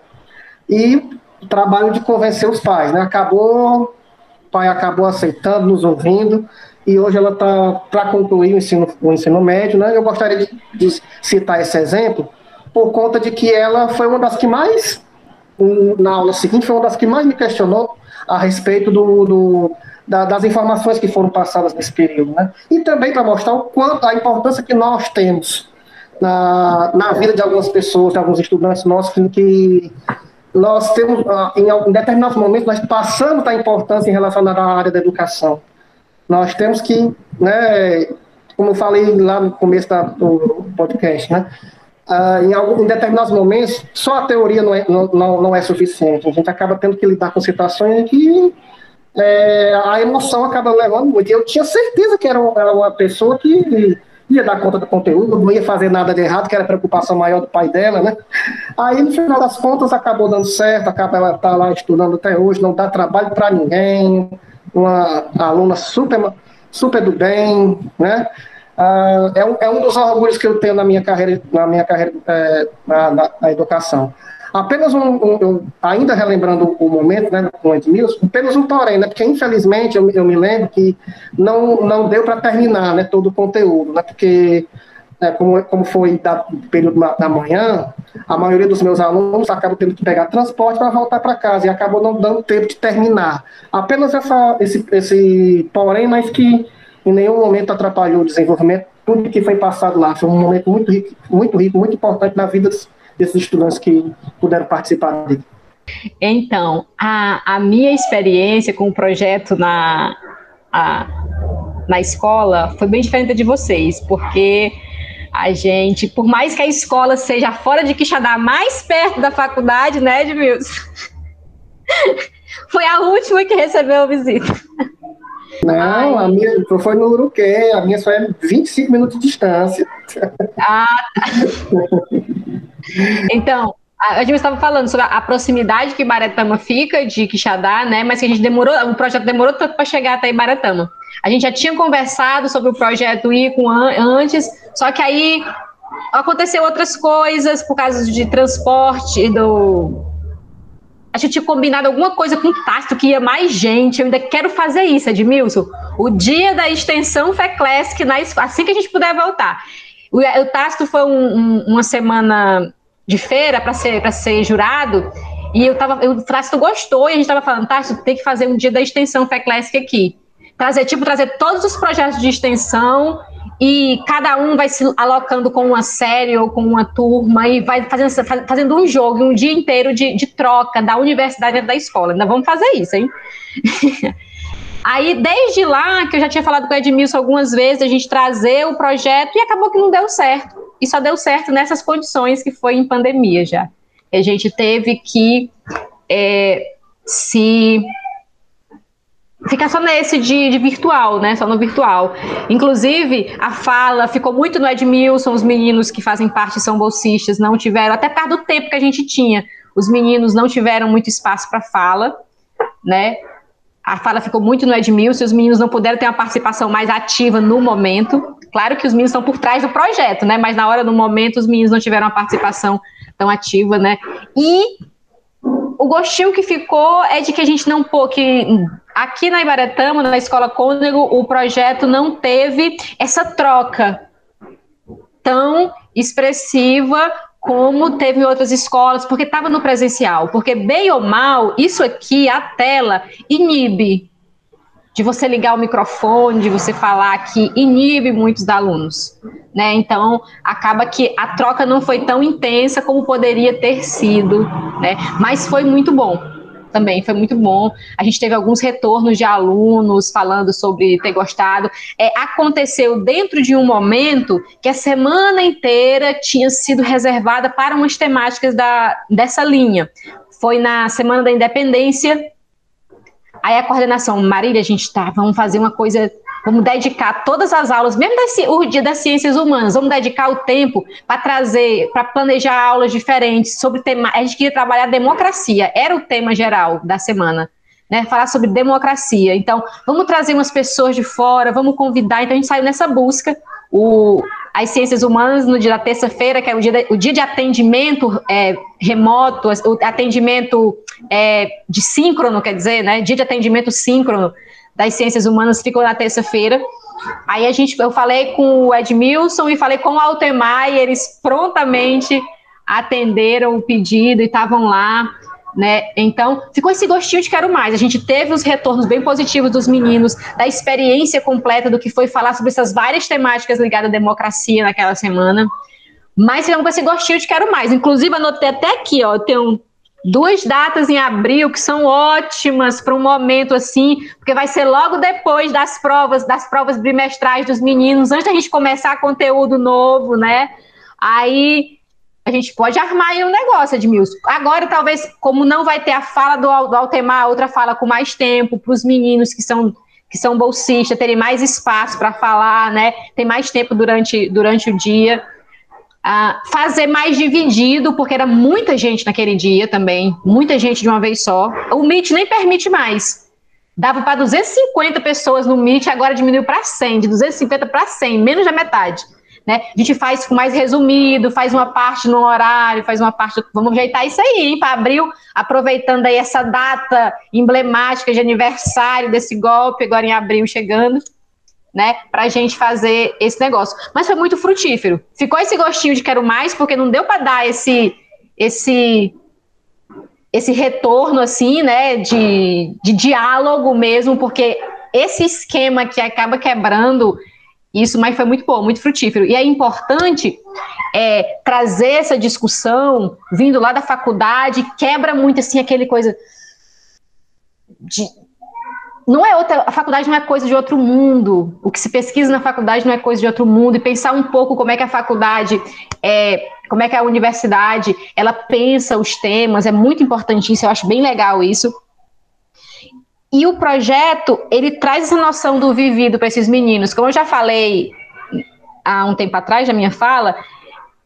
E o trabalho de convencer os pais, né? Acabou, o pai acabou aceitando, nos ouvindo, e hoje ela está para concluir o ensino, o ensino médio, né? Eu gostaria de, de citar esse exemplo por conta de que ela foi uma das que mais na aula seguinte, foi uma das que mais me questionou a respeito do, do da, das informações que foram passadas nesse período. Né? E também para mostrar o quanto a importância que nós temos na, na vida de algumas pessoas, de alguns estudantes nossos, que nós temos, ah, em, determinados momentos, nós passamos da importância em relação à área da educação. Nós temos que, né, como eu falei lá no começo da, do podcast, né, Uh, em, algum, em, determinados momentos, só a teoria não é, não, não, é suficiente. A gente acaba tendo que lidar com situações em que é, a emoção acaba levando muito. Eu tinha certeza que era, era uma pessoa que ia dar conta do conteúdo, não ia fazer nada de errado, que era a preocupação maior do pai dela, né? Aí, no final das contas, acabou dando certo, acaba ela tá lá estudando até hoje, não dá trabalho para ninguém, uma aluna super, super do bem, né? Uh, é, um, é, um, dos orgulhos que eu tenho na minha carreira, na minha carreira é, na, na, na, educação. Apenas um, um, ainda relembrando o momento, né, com Edmilson, apenas um porém, né, porque infelizmente eu, eu me lembro que não, não deu para terminar, né, todo o conteúdo, né, porque né, como, como foi da, período da manhã, a maioria dos meus alunos acabam tendo que pegar transporte para voltar para casa e acabou não dando tempo de terminar. Apenas essa, esse, esse porém, mas que em nenhum momento atrapalhou o desenvolvimento. Tudo que foi passado lá foi um momento muito rico, muito rico, muito importante na vida desses estudantes que puderam participar dele. Então, a, a minha experiência com o projeto na, a, na escola foi bem diferente de vocês, porque a gente, por mais que a escola seja fora de Quixadá, mais perto da faculdade, né, Edmilson? foi a última que recebeu a visita. Não, Ai. a minha foi no Uruquê, a minha só é 25 minutos de distância. Ah, tá. Então, a gente estava falando sobre a proximidade que Baretama fica de Quixadá, né? Mas que a gente demorou, o projeto demorou tanto para chegar até Baretama. A gente já tinha conversado sobre o projeto ir com antes, só que aí aconteceu outras coisas por causa de transporte do a gente tinha combinado alguma coisa com o Tasto que ia mais gente. Eu ainda quero fazer isso, Edmilson. O dia da extensão FECLASSIC, assim que a gente puder voltar. O, o Tasto foi um, um, uma semana de feira para ser, ser jurado, e eu tava, o Tácito gostou, e a gente estava falando, Tácito, tem que fazer um dia da extensão FECLASSIC aqui. Trazer, tipo, trazer todos os projetos de extensão e cada um vai se alocando com uma série ou com uma turma e vai fazendo, fazendo um jogo, um dia inteiro de, de troca da universidade da escola. Ainda vamos fazer isso, hein? Aí, desde lá, que eu já tinha falado com o Edmilson algumas vezes, a gente trazer o projeto e acabou que não deu certo. E só deu certo nessas condições que foi em pandemia já. A gente teve que é, se ficar só nesse de, de, virtual, né? Só no virtual. Inclusive, a fala ficou muito no Edmilson, os meninos que fazem parte são bolsistas, não tiveram, até por causa do tempo que a gente tinha, os meninos não tiveram muito espaço para fala, né? A fala ficou muito no Edmilson, os meninos não puderam ter uma participação mais ativa no momento. Claro que os meninos estão por trás do projeto, né? Mas na hora, no momento, os meninos não tiveram uma participação tão ativa, né? E o gostinho que ficou é de que a gente não pôde, aqui na Ibaretama, na Escola Cônego, o projeto não teve essa troca tão expressiva como teve em outras escolas, porque estava no presencial. Porque, bem ou mal, isso aqui, a tela, inibe de você ligar o microfone, de você falar que inibe muitos alunos, né? Então acaba que a troca não foi tão intensa como poderia ter sido, né? Mas foi muito bom. Também foi muito bom. A gente teve alguns retornos de alunos falando sobre ter gostado. É, aconteceu dentro de um momento que a semana inteira tinha sido reservada para umas temáticas da, dessa linha. Foi na Semana da Independência, Aí a coordenação, Marília, a gente tá, vamos fazer uma coisa, vamos dedicar todas as aulas, mesmo o dia das ciências humanas, vamos dedicar o tempo para trazer, para planejar aulas diferentes sobre tema. A gente queria trabalhar democracia, era o tema geral da semana. Né, falar sobre democracia. Então, vamos trazer umas pessoas de fora, vamos convidar. Então, a gente saiu nessa busca. O, as ciências humanas, no dia da terça-feira, que é o dia, de, o dia de atendimento é, remoto, o atendimento é, de síncrono, quer dizer, né? Dia de atendimento síncrono das ciências humanas ficou na terça-feira. Aí a gente, eu falei com o Edmilson e falei com o Altemar e eles prontamente atenderam o pedido e estavam lá né? Então, ficou esse gostinho de quero mais. A gente teve os retornos bem positivos dos meninos, da experiência completa do que foi falar sobre essas várias temáticas ligadas à democracia naquela semana. Mas ficamos com esse gostinho de quero mais. Inclusive, anotei até aqui, ó, eu tenho duas datas em abril que são ótimas para um momento assim, porque vai ser logo depois das provas, das provas bimestrais dos meninos, antes da gente começar conteúdo novo, né? Aí a gente pode armar aí um negócio, Edmilson. Agora, talvez, como não vai ter a fala do, do Altemar, outra fala com mais tempo, para os meninos que são que são bolsistas terem mais espaço para falar, né? Tem mais tempo durante, durante o dia. Fazer mais dividido, porque era muita gente naquele dia também, muita gente de uma vez só. O Meet nem permite mais. Dava para 250 pessoas no Meet, agora diminuiu para 100, de 250 para 100, menos da metade. Né? A gente faz com mais resumido, faz uma parte no horário, faz uma parte. Vamos ajeitar isso aí? Para abril, aproveitando aí essa data emblemática de aniversário desse golpe, agora em abril chegando. Né, para a gente fazer esse negócio. Mas foi muito frutífero. Ficou esse gostinho de quero mais, porque não deu para dar esse, esse, esse retorno, assim, né, de, de diálogo mesmo, porque esse esquema que acaba quebrando isso, mas foi muito bom, muito frutífero. E é importante é, trazer essa discussão vindo lá da faculdade, quebra muito assim aquele coisa de não é outra, a faculdade não é coisa de outro mundo. O que se pesquisa na faculdade não é coisa de outro mundo. E pensar um pouco como é que a faculdade, é, como é que a universidade, ela pensa os temas, é muito importante isso, eu acho bem legal isso. E o projeto, ele traz essa noção do vivido para esses meninos. Como eu já falei há um tempo atrás, na minha fala,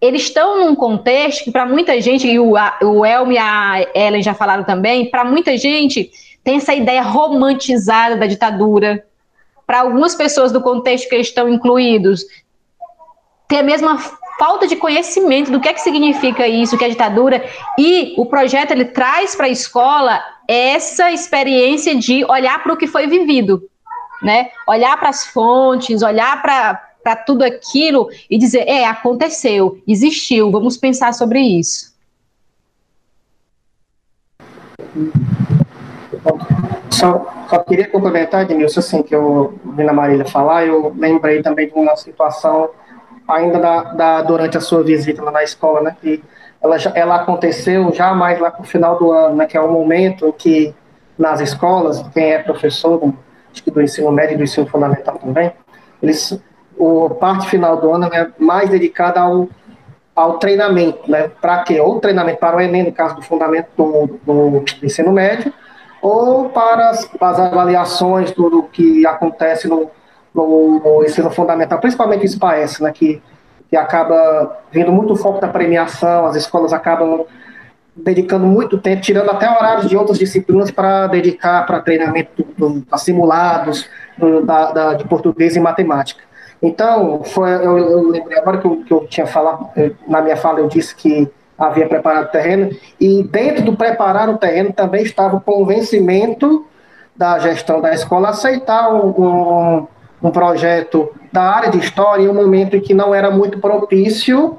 eles estão num contexto que para muita gente, e o, a, o Elmo e a Ellen já falaram também, para muita gente tem essa ideia romantizada da ditadura. Para algumas pessoas do contexto que eles estão incluídos, tem a mesma falta de conhecimento do que é que significa isso, que é ditadura, e o projeto ele traz para a escola essa experiência de olhar para o que foi vivido, né? Olhar para as fontes, olhar para tudo aquilo e dizer, é, aconteceu, existiu, vamos pensar sobre isso. Só, só queria complementar, Denilson, assim, que eu vi na Marília falar, eu lembrei também de uma situação ainda da, da, durante a sua visita na escola, né, que ela, ela aconteceu já mais lá para o final do ano, né, que é o momento em que nas escolas, quem é professor, acho que do ensino médio e do ensino fundamental também, eles, o parte final do ano é mais dedicada ao, ao treinamento, né, para quê? Ou treinamento para o Enem, no caso do fundamento do, do ensino médio, ou para as, as avaliações, tudo que acontece no, no, no, ensino fundamental, principalmente o SPAES, né, que, que acaba vindo muito foco da premiação, as escolas acabam dedicando muito tempo, tirando até horários de outras disciplinas para dedicar para treinamento do, do, simulados do, da, da, de português e matemática. Então, foi, eu, eu lembrei agora que eu, que eu tinha falado, na minha fala eu disse que havia preparado o terreno, e dentro do preparar o terreno também estava o convencimento da gestão da escola aceitar um, um, projeto da área de história em um momento em que não era muito propício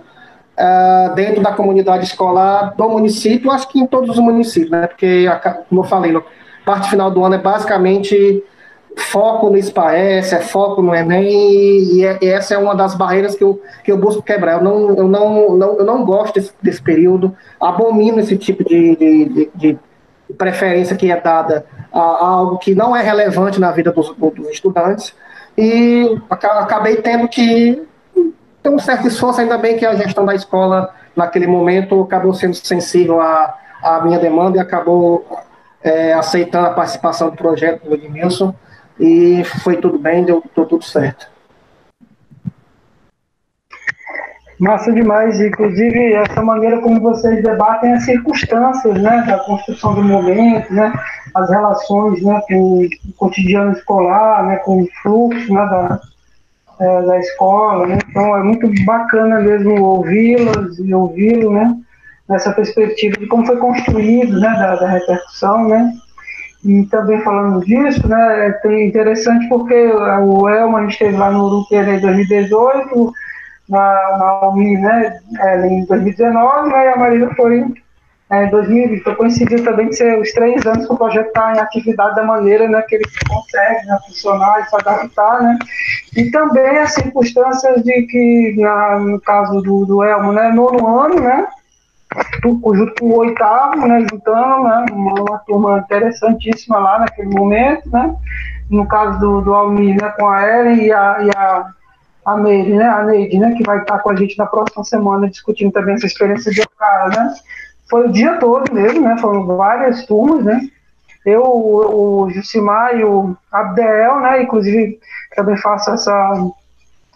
uh, dentro da comunidade escolar do município, acho que em todos os municípios, né? Porque, como eu falei, parte final do ano é basicamente foco no SPAES, é foco no Enem, e, é, e, essa é uma das barreiras que eu, que eu busco quebrar. Eu não, eu não, não, eu não gosto desse, desse período, abomino esse tipo de, de, de, preferência que é dada a, a, algo que não é relevante na vida dos, dos estudantes, e acabei tendo que ter um certo esforço, ainda bem que a gestão da escola, naquele momento, acabou sendo sensível à, à minha demanda e acabou é, aceitando a participação do projeto do Edmilson, e foi tudo bem, deu, deu tudo certo. Massa demais, inclusive essa maneira como vocês debatem as circunstâncias, né, da construção do momento, né, as relações, né, com o cotidiano escolar, né, com o fluxo, né, da, é, da escola, né, então é muito bacana mesmo ouvi-las e ouvi-lo, né, nessa perspectiva de como foi construído, né, da, da repercussão, né, e também falando disso, né, é interessante porque o Elma, a gente esteve lá no Uruqueira em 2018, na, na UMI, né, em 2019, né, e a Marília foi é, em 2020. Então coincidiu também de ser os três anos que o projeto está em atividade da maneira né, que ele consegue né, funcionar e se adaptar, né, e também as circunstâncias de que, na, no caso do, do Elmo, né, nono ano, né, junto com o oitavo, né, juntando, né, uma, uma, turma interessantíssima lá naquele momento, né, no caso do, do Almir, né, com a Ellen e a, e a, a né, a Neide, né, que vai estar com a gente na próxima semana discutindo também essa experiência de cara, né, foi o dia todo mesmo, né, foram várias turmas, né, eu, o, o Jucimar e o Abdel, né, inclusive também faço essa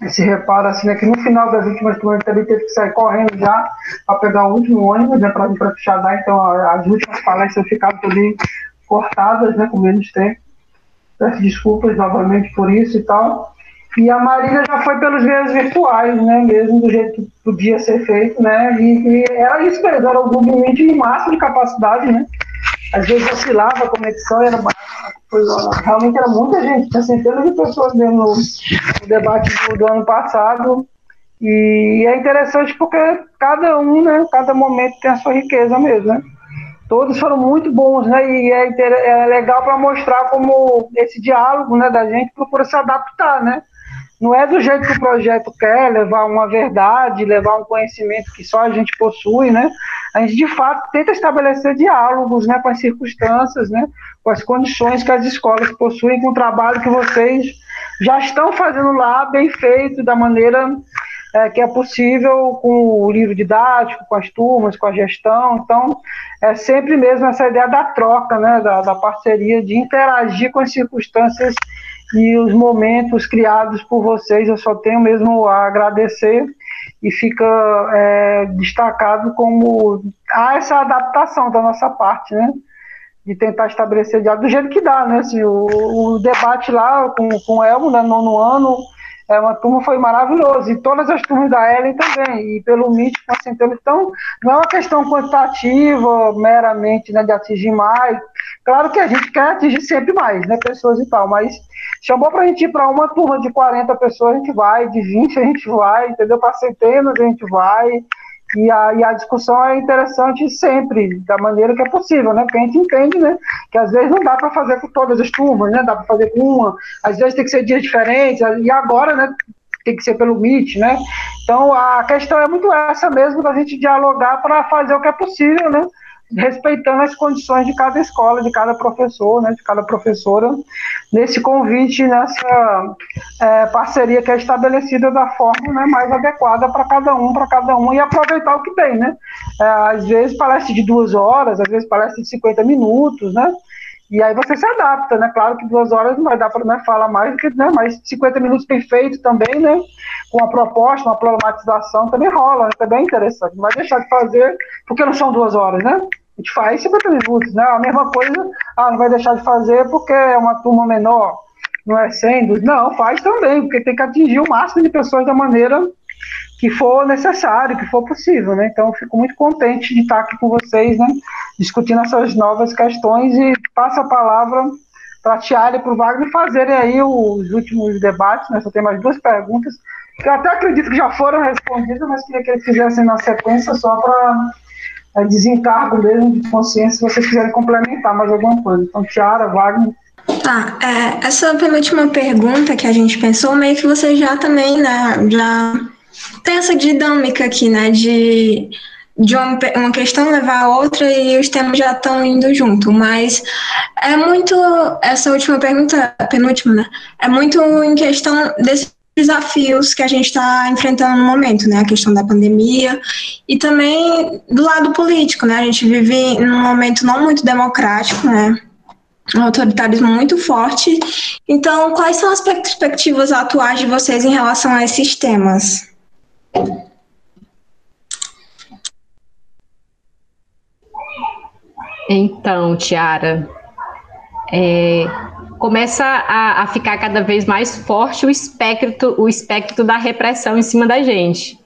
esse reparo, assim, né, que no final das últimas turmas também teve que sair correndo já para pegar o último ônibus, né, para ir para então as últimas palestras ficaram também cortadas, né, com menos tempo. Peço desculpas novamente por isso e tal. E a Marília já foi pelos meios virtuais, né, mesmo do jeito que podia ser feito, né, e, e era isso mesmo, era o movimento em máximo de capacidade, né, às vezes oscilava a conexão, era realmente era muita gente, tinha centenas de pessoas no, no debate do, do, ano passado. E é interessante porque cada um, né, cada momento tem a sua riqueza mesmo, né? Todos foram muito bons, né? E é, é legal para mostrar como esse diálogo, né, da gente procura se adaptar, né? Não é do jeito que o projeto quer, levar uma verdade, levar um conhecimento que só a gente possui, né? A gente, de fato, tenta estabelecer diálogos né, com as circunstâncias, né, com as condições que as escolas possuem, com o trabalho que vocês já estão fazendo lá, bem feito, da maneira é, que é possível, com o livro didático, com as turmas, com a gestão. Então, é sempre mesmo essa ideia da troca, né, da, da parceria, de interagir com as circunstâncias e os momentos criados por vocês, eu só tenho mesmo a agradecer e fica é, destacado como há essa adaptação da nossa parte, né? De tentar estabelecer diálogo do jeito que dá, né? Assim, o, o debate lá com, com o Elmo, né, nono ano, é, uma turma foi maravilhosa, e todas as turmas da Ellen também, e pelo MIT com a Centeno. Então, não é uma questão quantitativa, meramente, né, de atingir mais. Claro que a gente quer atingir sempre mais, né, pessoas e tal, mas chamou para a gente ir para uma turma de 40 pessoas, a gente vai, de 20 a gente vai, entendeu? Para centenas a gente vai, e a, e a discussão é interessante sempre, da maneira que é possível, né? Porque a gente entende, né? Que às vezes não dá para fazer com todas as turmas, né? Dá para fazer com uma, às vezes tem que ser dias diferentes, e agora, né? Tem que ser pelo Meet, né? Então a questão é muito essa mesmo, da gente dialogar para fazer o que é possível, né? Respeitando as condições de cada escola, de cada professor, né, de cada professora, nesse convite, nessa é, parceria que é estabelecida da forma né, mais adequada para cada um, para cada um, e aproveitar o que tem, né? É, às vezes parece de duas horas, às vezes parece de 50 minutos, né? E aí você se adapta, né? Claro que duas horas não vai dar para né, falar mais do que, né? Mas 50 minutos perfeito também, né? Com uma proposta, uma problematização também rola, né? também é interessante. Não vai deixar de fazer, porque não são duas horas, né? A gente faz 50 minutos, né? A mesma coisa, ah, não vai deixar de fazer porque é uma turma menor, não é 100, não, faz também, porque tem que atingir o máximo de pessoas da maneira que for necessário, que for possível, né? Então, fico muito contente de estar aqui com vocês, né? Discutindo essas novas questões e passo a palavra para a Tiara e para o Wagner fazerem aí os últimos debates, né? Só tem mais duas perguntas, que eu até acredito que já foram respondidas, mas queria que eles fizessem na sequência só para é, desencargo mesmo de consciência, se vocês quiserem complementar mais alguma coisa. Então, Tiara, Wagner. Tá, é, essa penúltima pergunta que a gente pensou, meio que você já também, né, já tem essa dinâmica aqui, né, de, de uma, uma questão levar a outra e os temas já estão indo junto, mas é muito, essa última pergunta, penúltima, né, é muito em questão desses desafios que a gente está enfrentando no momento, né, a questão da pandemia e também do lado político, né, a gente vive num momento não muito democrático, né, um autoritarismo muito forte. Então, quais são as perspectivas atuais de vocês em relação a esses temas? Então, Tiara, é, começa a, a, ficar cada vez mais forte o espectro, o espectro da repressão em cima da gente.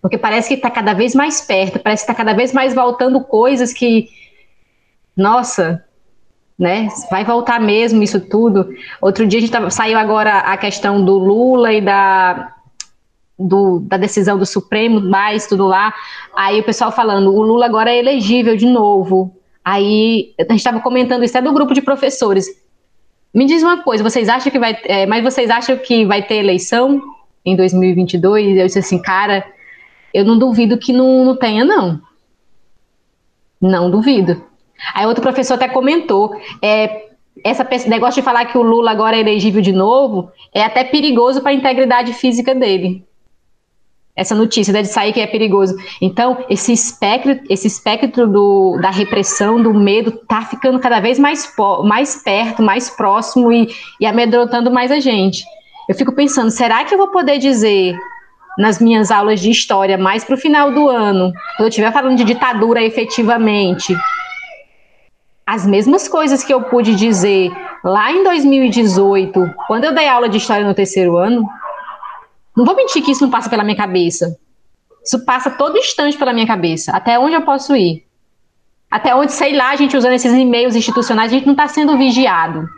Porque parece que está cada vez mais perto, parece que está cada vez mais voltando coisas que, nossa, né? Vai voltar mesmo isso tudo. Outro dia a gente tava, saiu agora a questão do Lula e da do, da decisão do Supremo, mais tudo lá. Aí o pessoal falando, o Lula agora é elegível de novo. Aí a gente estava comentando isso é do grupo de professores. Me diz uma coisa, vocês acham que vai, é, mas vocês acham que vai ter eleição em 2022? Eu disse assim, cara, eu não duvido que não, não tenha não. Não duvido. Aí outro professor até comentou, é, essa negócio de falar que o Lula agora é elegível de novo é até perigoso para a integridade física dele essa notícia né, de sair que é perigoso. Então, esse espectro, esse espectro do, da repressão, do medo, tá ficando cada vez mais, mais perto, mais próximo e, e amedrontando mais a gente. Eu fico pensando, será que eu vou poder dizer nas minhas aulas de história, mais para o final do ano, quando eu estiver falando de ditadura efetivamente, as mesmas coisas que eu pude dizer lá em 2018, quando eu dei aula de história no terceiro ano, não vou mentir que isso não passa pela minha cabeça. Isso passa todo instante pela minha cabeça. Até onde eu posso ir? Até onde, sei lá, a gente usando esses e-mails institucionais, a gente não está sendo vigiado.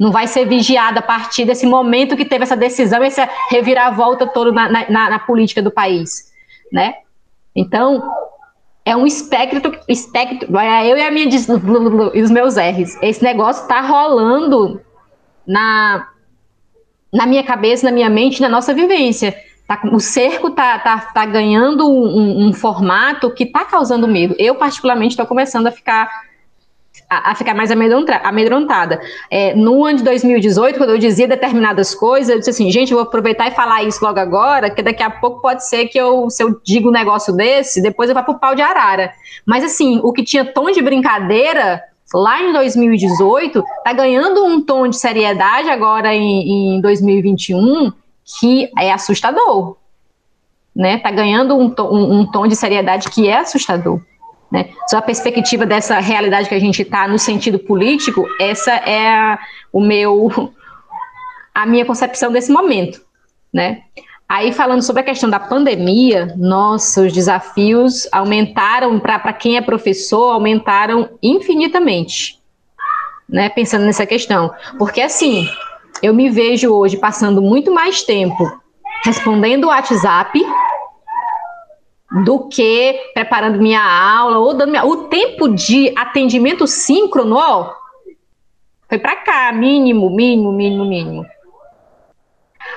Não vai ser vigiada a partir desse momento que teve essa decisão, essa reviravolta toda na, na, na política do país, né? Então, é um espectro, espectro, eu e a minha e os meus R's. Esse negócio está rolando na, na minha cabeça, na minha mente, na nossa vivência. Tá, o cerco tá, tá, tá ganhando um, um formato que está causando medo. Eu, particularmente, estou começando a ficar a, a ficar mais amedrontada. É, no ano de 2018, quando eu dizia determinadas coisas, eu disse assim, gente, eu vou aproveitar e falar isso logo agora, que daqui a pouco pode ser que eu, se eu digo um negócio desse, depois eu vá pro pau de arara. Mas assim, o que tinha tom de brincadeira lá em 2018 tá ganhando um tom de seriedade agora em, em 2021 que é assustador. Né? Tá ganhando um, um, um tom de seriedade que é assustador. Né? Só a perspectiva dessa realidade que a gente está no sentido político, essa é a, o meu, a minha concepção desse momento, né? Aí falando sobre a questão da pandemia, nossa, os desafios aumentaram para quem é professor, aumentaram infinitamente, né? Pensando nessa questão, porque assim, eu me vejo hoje passando muito mais tempo respondendo o WhatsApp do que preparando minha aula ou dando minha... o tempo de atendimento síncrono, ó, foi para cá, mínimo, mínimo, mínimo, mínimo.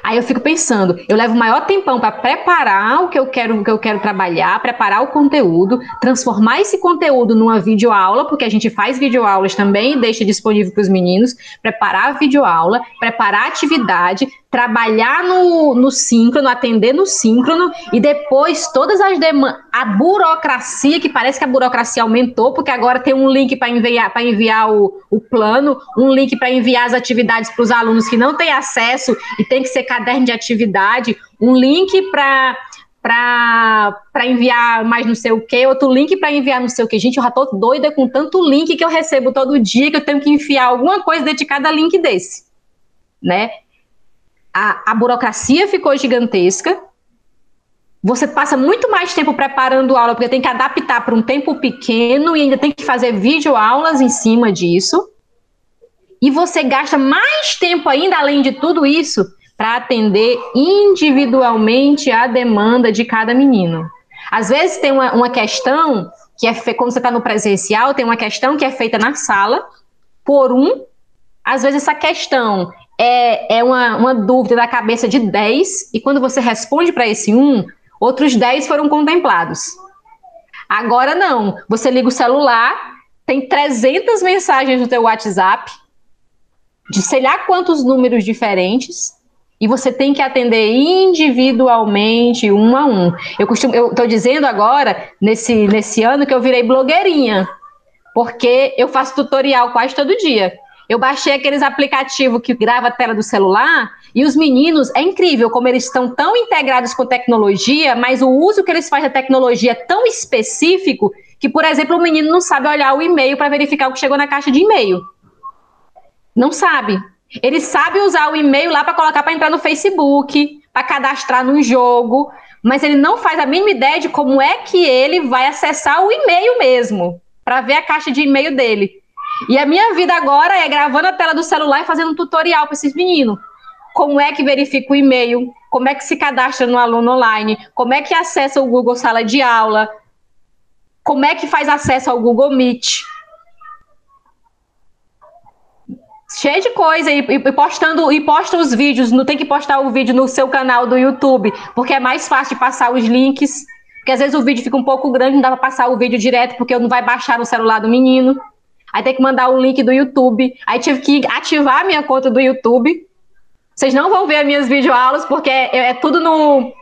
Aí eu fico pensando, eu levo maior tempão para preparar o que eu quero, o que eu quero trabalhar, preparar o conteúdo, transformar esse conteúdo numa videoaula, porque a gente faz videoaulas também e deixa disponível para os meninos, preparar a videoaula, preparar a atividade, trabalhar no, no síncrono, atender no síncrono e depois todas as demandas, a burocracia, que parece que a burocracia aumentou, porque agora tem um link para enviar, para enviar o, o plano, um link para enviar as atividades para os alunos que não têm acesso e tem que ser caderno de atividade, um link para para enviar mais não sei o que, outro link para enviar não sei o que. Gente, eu já tô doida com tanto link que eu recebo todo dia que eu tenho que enfiar alguma coisa dentro de cada link desse, né? A, a burocracia ficou gigantesca. Você passa muito mais tempo preparando aula, porque tem que adaptar para um tempo pequeno e ainda tem que fazer videoaulas em cima disso. E você gasta mais tempo ainda, além de tudo isso, para atender individualmente a demanda de cada menino. Às vezes tem uma, uma questão que é quando você está no presencial, tem uma questão que é feita na sala por um. Às vezes essa questão é, é uma, uma dúvida da cabeça de 10, e quando você responde para esse um, outros 10 foram contemplados. Agora não, você liga o celular, tem 300 mensagens no teu WhatsApp, de sei lá quantos números diferentes, e você tem que atender individualmente, um a um. Eu costumo, eu estou dizendo agora, nesse, nesse ano, que eu virei blogueirinha, porque eu faço tutorial quase todo dia. Eu baixei aqueles aplicativos que grava a tela do celular e os meninos, é incrível como eles estão tão integrados com tecnologia, mas o uso que eles fazem da tecnologia é tão específico que, por exemplo, o menino não sabe olhar o e-mail para verificar o que chegou na caixa de e-mail. Não sabe. Ele sabe usar o e-mail lá para colocar para entrar no Facebook, para cadastrar num jogo, mas ele não faz a mínima ideia de como é que ele vai acessar o e-mail mesmo, para ver a caixa de e-mail dele. E a minha vida agora é gravando a tela do celular e fazendo um tutorial para esses meninos. Como é que verifica o e-mail? Como é que se cadastra no aluno online? Como é que acessa o Google Sala de Aula? Como é que faz acesso ao Google Meet? cheio de coisa e, e, postando e posta os vídeos, não tem que postar o vídeo no seu canal do YouTube, porque é mais fácil de passar os links, porque às vezes o vídeo fica um pouco grande, não dá para passar o vídeo direto porque não vai baixar no celular do menino. Aí tem que mandar o link do YouTube. Aí tive que ativar a minha conta do YouTube. Vocês não vão ver as minhas videoaulas, porque é, é tudo no.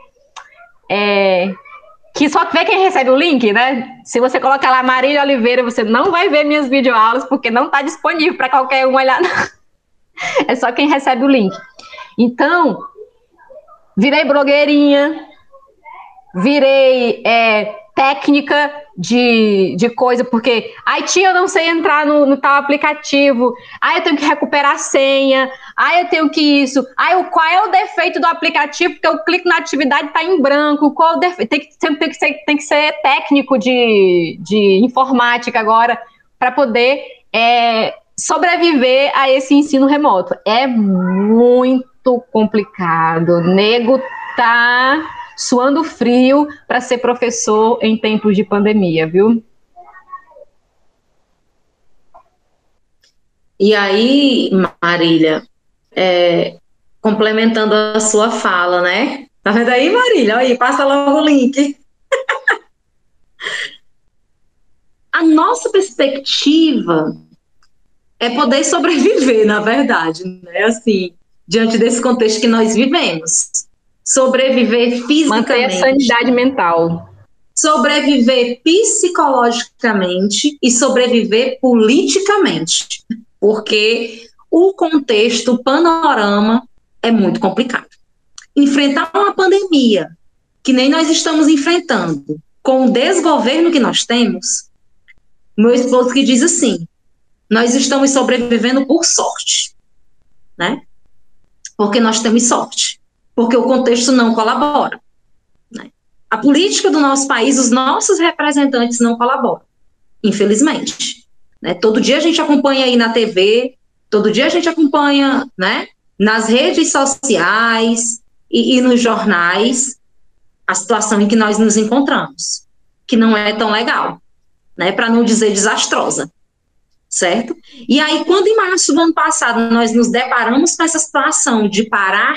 É, que só vê quem recebe o link, né? Se você colocar lá Marília Oliveira, você não vai ver minhas videoaulas, porque não está disponível para qualquer um olhar. é só quem recebe o link. Então, virei blogueirinha, virei é, técnica de, de coisa, porque, ai, tia, eu não sei entrar no, no tal aplicativo, ai, eu tenho que recuperar a senha, ai, eu tenho que isso, ai, o, qual é o defeito do aplicativo, porque eu clico na atividade está em branco, qual o defeito, tem que, sempre tem que ser, tem que ser técnico de, de informática agora, para poder é, sobreviver a esse ensino remoto. É muito complicado. Nego tá suando frio para ser professor em tempos de pandemia, viu? E aí, Marília, é, complementando a sua fala, né? Tá vendo aí, Marília? Aí, passa logo o link. a nossa perspectiva é poder sobreviver, na verdade, né? Assim, diante desse contexto que nós vivemos. Sobreviver fisicamente. Manter a sanidade mental. Sobreviver psicologicamente e sobreviver politicamente. Porque o contexto, o panorama é muito complicado. Enfrentar uma pandemia, que nem nós estamos enfrentando, com o desgoverno que nós temos, meu esposo que diz assim: nós estamos sobrevivendo por sorte, né? Porque nós temos sorte, porque o contexto não colabora. Né? A política do nosso país, os nossos representantes não colaboram, infelizmente. Né? Todo dia a gente acompanha aí na TV, todo dia a gente acompanha, né? Nas redes sociais e, e nos jornais a situação em que nós nos encontramos, que não é tão legal, né? Para não dizer desastrosa certo? E aí, quando em março do ano passado nós nos deparamos com essa situação de parar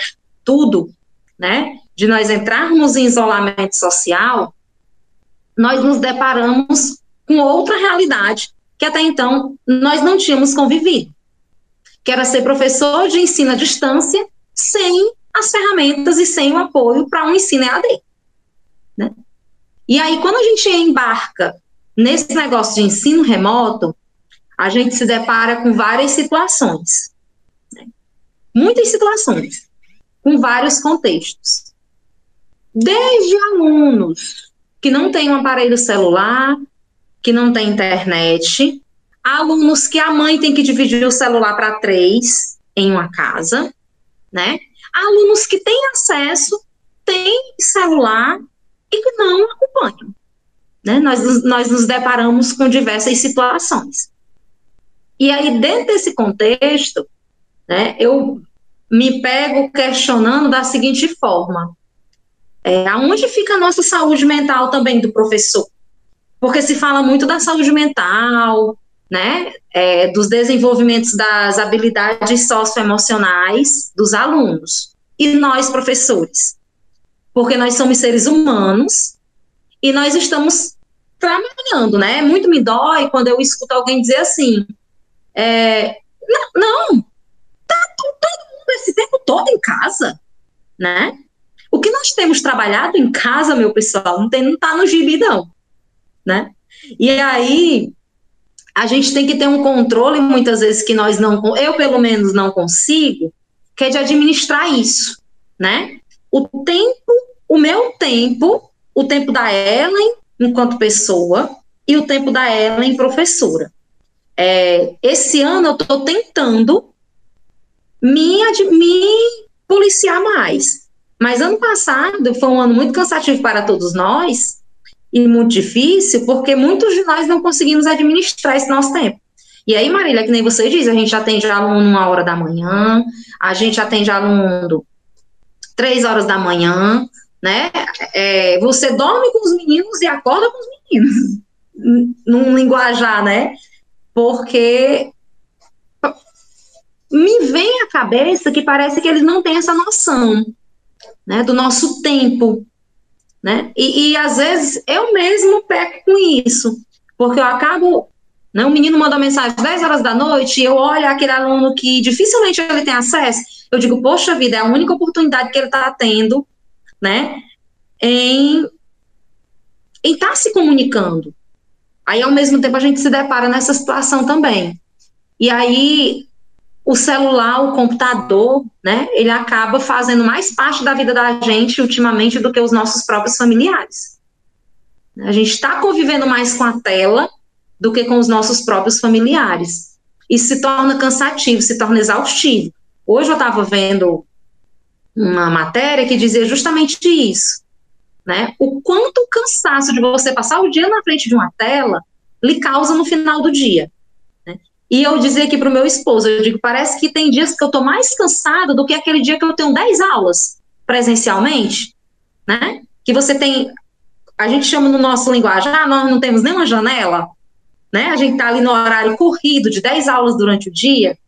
tudo, né, de nós entrarmos em isolamento social, nós nos deparamos com outra realidade que até então nós não tínhamos convivido, que era ser professor de ensino à distância sem as ferramentas e sem o apoio para um ensino EAD. Né? E aí, quando a gente embarca nesse negócio de ensino remoto, a gente se depara com várias situações, né? muitas situações, com vários contextos. Desde alunos que não têm um aparelho celular, que não têm internet, alunos que a mãe tem que dividir o celular para três em uma casa, né? Alunos que têm acesso, têm celular e que não acompanham. Né? Nós, nós nos deparamos com diversas situações. E aí, dentro desse contexto, né, eu me pego questionando da seguinte forma: é, aonde fica a nossa saúde mental também do professor? Porque se fala muito da saúde mental, né, é, dos desenvolvimentos das habilidades socioemocionais dos alunos. E nós, professores? Porque nós somos seres humanos e nós estamos trabalhando, né? Muito me dói quando eu escuto alguém dizer assim: é, não, não, esse tempo todo em casa, né? O que nós temos trabalhado em casa, meu pessoal, não, tem, não tá no gibi, não, né? E aí, a gente tem que ter um controle, muitas vezes, que nós não, eu pelo menos não consigo, que é de administrar isso, né? O tempo, o meu tempo, o tempo da Ellen enquanto pessoa e o tempo da Ellen professora. É, esse ano eu estou tentando me, me policiar mais. Mas ano passado foi um ano muito cansativo para todos nós e muito difícil, porque muitos de nós não conseguimos administrar esse nosso tempo. E aí, Marília, que nem você diz, a gente atende aluno uma hora da manhã, a gente atende aluno três horas da manhã, né? É, você dorme com os meninos e acorda com os meninos, num linguajar, né? porque me vem à cabeça que parece que eles não têm essa noção né, do nosso tempo. Né? E, e às vezes eu mesmo peco com isso, porque eu acabo. Né, o menino manda mensagem às 10 horas da noite e eu olho aquele aluno que dificilmente ele tem acesso. Eu digo, poxa vida, é a única oportunidade que ele está tendo né, em estar tá se comunicando. Aí, ao mesmo tempo, a gente se depara nessa situação também. E aí, o celular, o computador, né, ele acaba fazendo mais parte da vida da gente ultimamente do que os nossos próprios familiares. A gente está convivendo mais com a tela do que com os nossos próprios familiares. Isso se torna cansativo, se torna exaustivo. Hoje eu estava vendo uma matéria que dizia justamente isso né? O quanto o cansaço de você passar o dia na frente de uma tela lhe causa no final do dia. E eu dizia aqui para o meu esposo, eu digo, parece que tem dias que eu estou mais cansada do que aquele dia que eu tenho 10 aulas presencialmente, né? Que você tem, a gente chama no nosso linguagem, ah, nós não temos nenhuma janela, né? A gente está ali no horário corrido de 10 aulas durante o dia,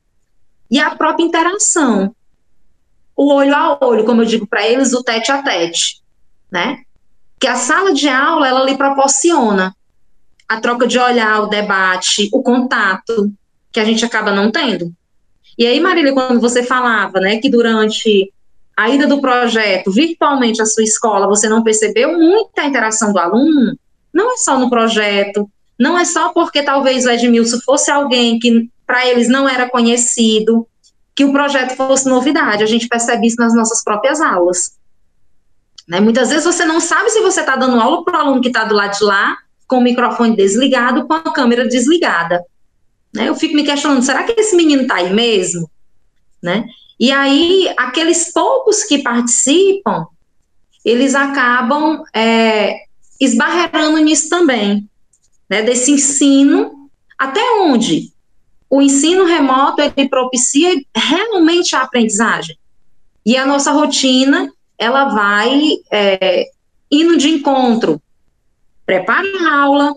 e a própria interação, o olho a olho, como eu digo para eles, o tete a tete, né? Que a sala de aula, ela lhe proporciona a troca de olhar, o debate, o contato, que a gente acaba não tendo. E aí, Marília, quando você falava, né, que durante a ida do projeto virtualmente à sua escola, você não percebeu muita interação do aluno, não é só no projeto, não é só porque talvez o Edmilson fosse alguém que para eles não era conhecido, que o projeto fosse novidade, a gente percebe isso nas nossas próprias aulas. Né? Muitas vezes você não sabe se você está dando aula para o aluno que está do lado de lá, com o microfone desligado, com a câmera desligada. Né? Eu fico me questionando, será que esse menino está aí mesmo? Né? E aí, aqueles poucos que participam, eles acabam é, esbarrando nisso também, né? desse ensino, até onde o ensino remoto ele propicia realmente a aprendizagem. E a nossa rotina, ela vai é, indo de encontro. Prepara a aula,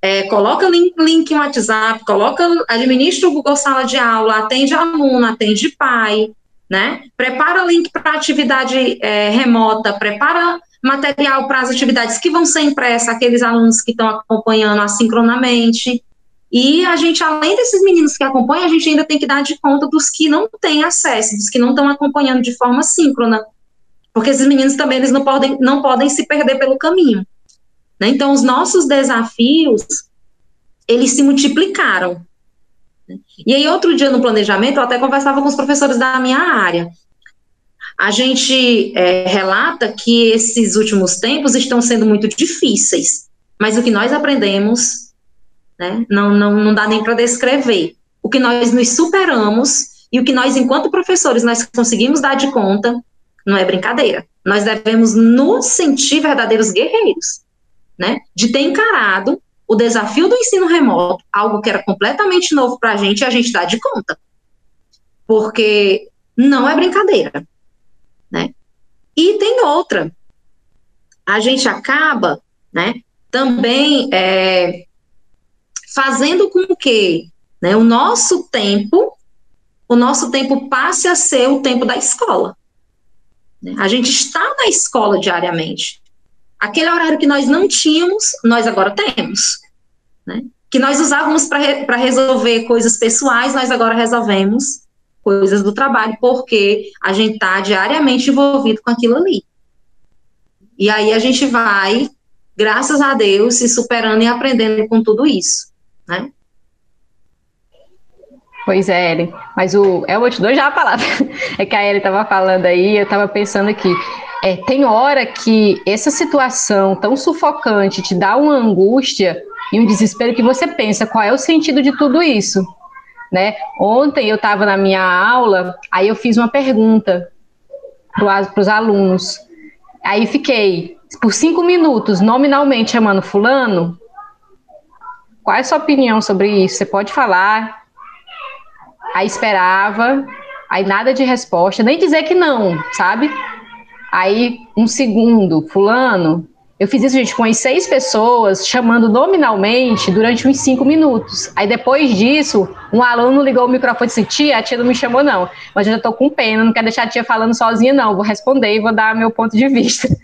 é, coloca link, link no WhatsApp, coloca, administra o Google Sala de Aula, atende aluno, atende pai, né? Prepara link para atividade é, remota, prepara material para as atividades que vão ser impressas, aqueles alunos que estão acompanhando assincronamente. E a gente, além desses meninos que acompanham, a gente ainda tem que dar de conta dos que não têm acesso, dos que não estão acompanhando de forma síncrona. Porque esses meninos também eles não podem, não podem se perder pelo caminho. Né? Então, os nossos desafios, eles se multiplicaram. E aí, outro dia no planejamento, eu até conversava com os professores da minha área. A gente é, relata que esses últimos tempos estão sendo muito difíceis, mas o que nós aprendemos, né, não, não, não dá nem para descrever. O que nós nos superamos e o que nós, enquanto professores, nós conseguimos dar de conta, não é brincadeira. Nós devemos nos sentir verdadeiros guerreiros né, de ter encarado o desafio do ensino remoto, algo que era completamente novo para a gente, e a gente dá de conta. Porque não é brincadeira, né? E tem outra. A gente acaba, né, também é, fazendo com que né, o nosso tempo, o nosso tempo passe a ser o tempo da escola. A gente está na escola diariamente. Aquele horário que nós não tínhamos, nós agora temos. Né? Que nós usávamos para re, resolver coisas pessoais, nós agora resolvemos coisas do trabalho, porque a gente está diariamente envolvido com aquilo ali. E aí a gente vai, graças a Deus, se superando e aprendendo com tudo isso, né? Pois é, Ellen. Mas o. Te dar já a palavra. É que a Ellen estava falando aí, eu estava pensando aqui. É, tem hora que essa situação tão sufocante te dá uma angústia e um desespero que você pensa qual é o sentido de tudo isso. Né? Ontem eu estava na minha aula, aí eu fiz uma pergunta para os alunos. Aí fiquei por cinco minutos nominalmente chamando fulano. Qual é a sua opinião sobre isso? Você pode falar? Aí esperava, aí nada de resposta, nem dizer que não, sabe? Aí, um segundo, fulano. Eu fiz isso, gente, com as seis pessoas, chamando nominalmente durante uns cinco minutos. Aí, depois disso, um aluno ligou o microfone e disse: Tia, a tia não me chamou, não. Mas eu já tô com pena, não quero deixar a tia falando sozinha, não. Vou responder e vou dar meu ponto de vista.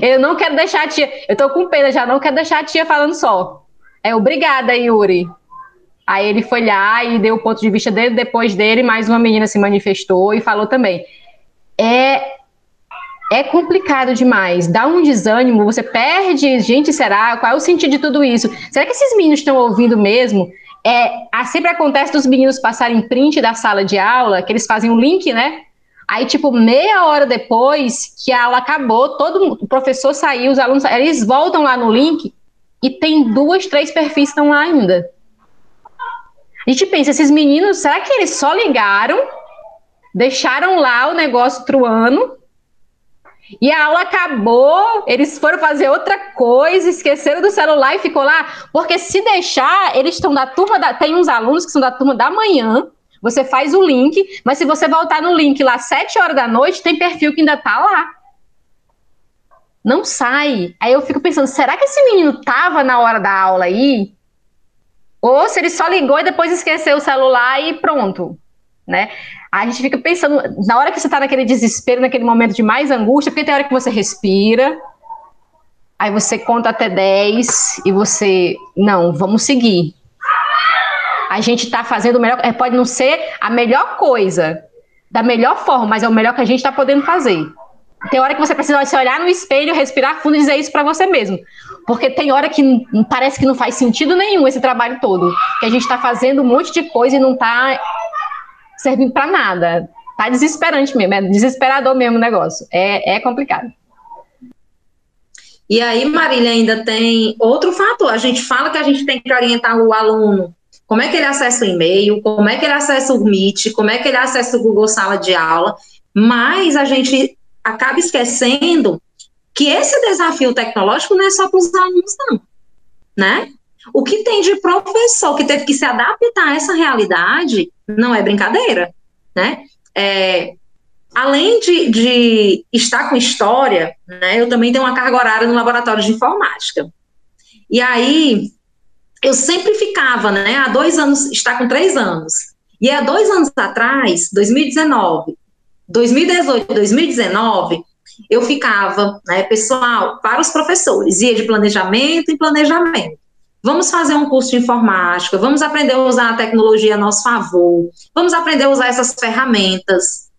Eu não quero deixar a tia. Eu tô com pena já, não quero deixar a tia falando só. É, obrigada, Yuri. Aí ele foi lá e deu o ponto de vista dele. Depois dele, mais uma menina se manifestou e falou também. É é complicado demais, dá um desânimo, você perde, gente, será? Qual é o sentido de tudo isso? Será que esses meninos estão ouvindo mesmo? É, sempre acontece dos meninos passarem print da sala de aula, que eles fazem um link, né? Aí, tipo, meia hora depois que a aula acabou, todo o professor saiu, os alunos, eles voltam lá no link e tem duas, três perfis estão lá ainda. A gente pensa, esses meninos, será que eles só ligaram, deixaram lá o negócio truando E a aula acabou, eles foram fazer outra coisa, esqueceram do celular e ficou lá. Porque se deixar, eles estão da turma da. Tem uns alunos que são da turma da manhã. Você faz o link, mas se você voltar no link lá 7 horas da noite, tem perfil que ainda tá lá. Não sai. Aí eu fico pensando, será que esse menino tava na hora da aula aí? Ou se ele só ligou e depois esqueceu o celular e pronto, né? A gente fica pensando, na hora que você está naquele desespero, naquele momento de mais angústia, porque tem hora que você respira, aí você conta até 10 e você, não, vamos seguir. A gente está fazendo o melhor, é, pode não ser a melhor coisa, da melhor forma, mas é o melhor que a gente está podendo fazer. Tem hora que você precisa se olhar no espelho, respirar fundo e dizer isso para você mesmo. Porque tem hora que parece que não faz sentido nenhum esse trabalho todo. Que a gente está fazendo um monte de coisa e não está servindo para nada. Tá desesperante mesmo, é desesperador mesmo o negócio. É, é complicado. E aí, Marília, ainda tem outro fator. A gente fala que a gente tem que orientar o aluno como é que ele acessa o e-mail, como é que ele acessa o Meet, como é que ele acessa o Google Sala de Aula, mas a gente acaba esquecendo que esse desafio tecnológico não é só para os alunos, não, né? O que tem de professor que teve que se adaptar a essa realidade não é brincadeira, né? É, além de, de, estar com história, né, eu também tenho uma carga horária no laboratório de informática. E aí, eu sempre ficava, né, há dois anos, está com três anos, e há dois anos atrás, 2019, 2018, 2019, eu ficava, né, pessoal, para os professores, ia de planejamento em planejamento. Vamos fazer um curso de informática, vamos aprender a usar a tecnologia a nosso favor, vamos aprender a usar essas ferramentas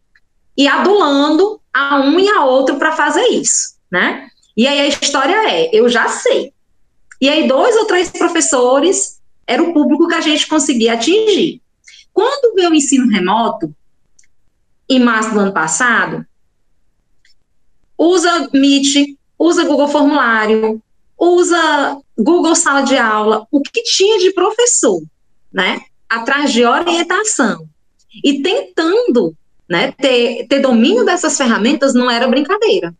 e adulando a um e a outro para fazer isso, né? E aí a história é, eu já sei. E aí dois ou três professores era o público que a gente conseguia atingir. Quando veio o ensino remoto, em março do ano passado, usa Meet, usa Google Formulário, usa Google Sala de Aula, o que tinha de professor, né, atrás de orientação. E tentando, né, ter, ter domínio dessas ferramentas não era brincadeira,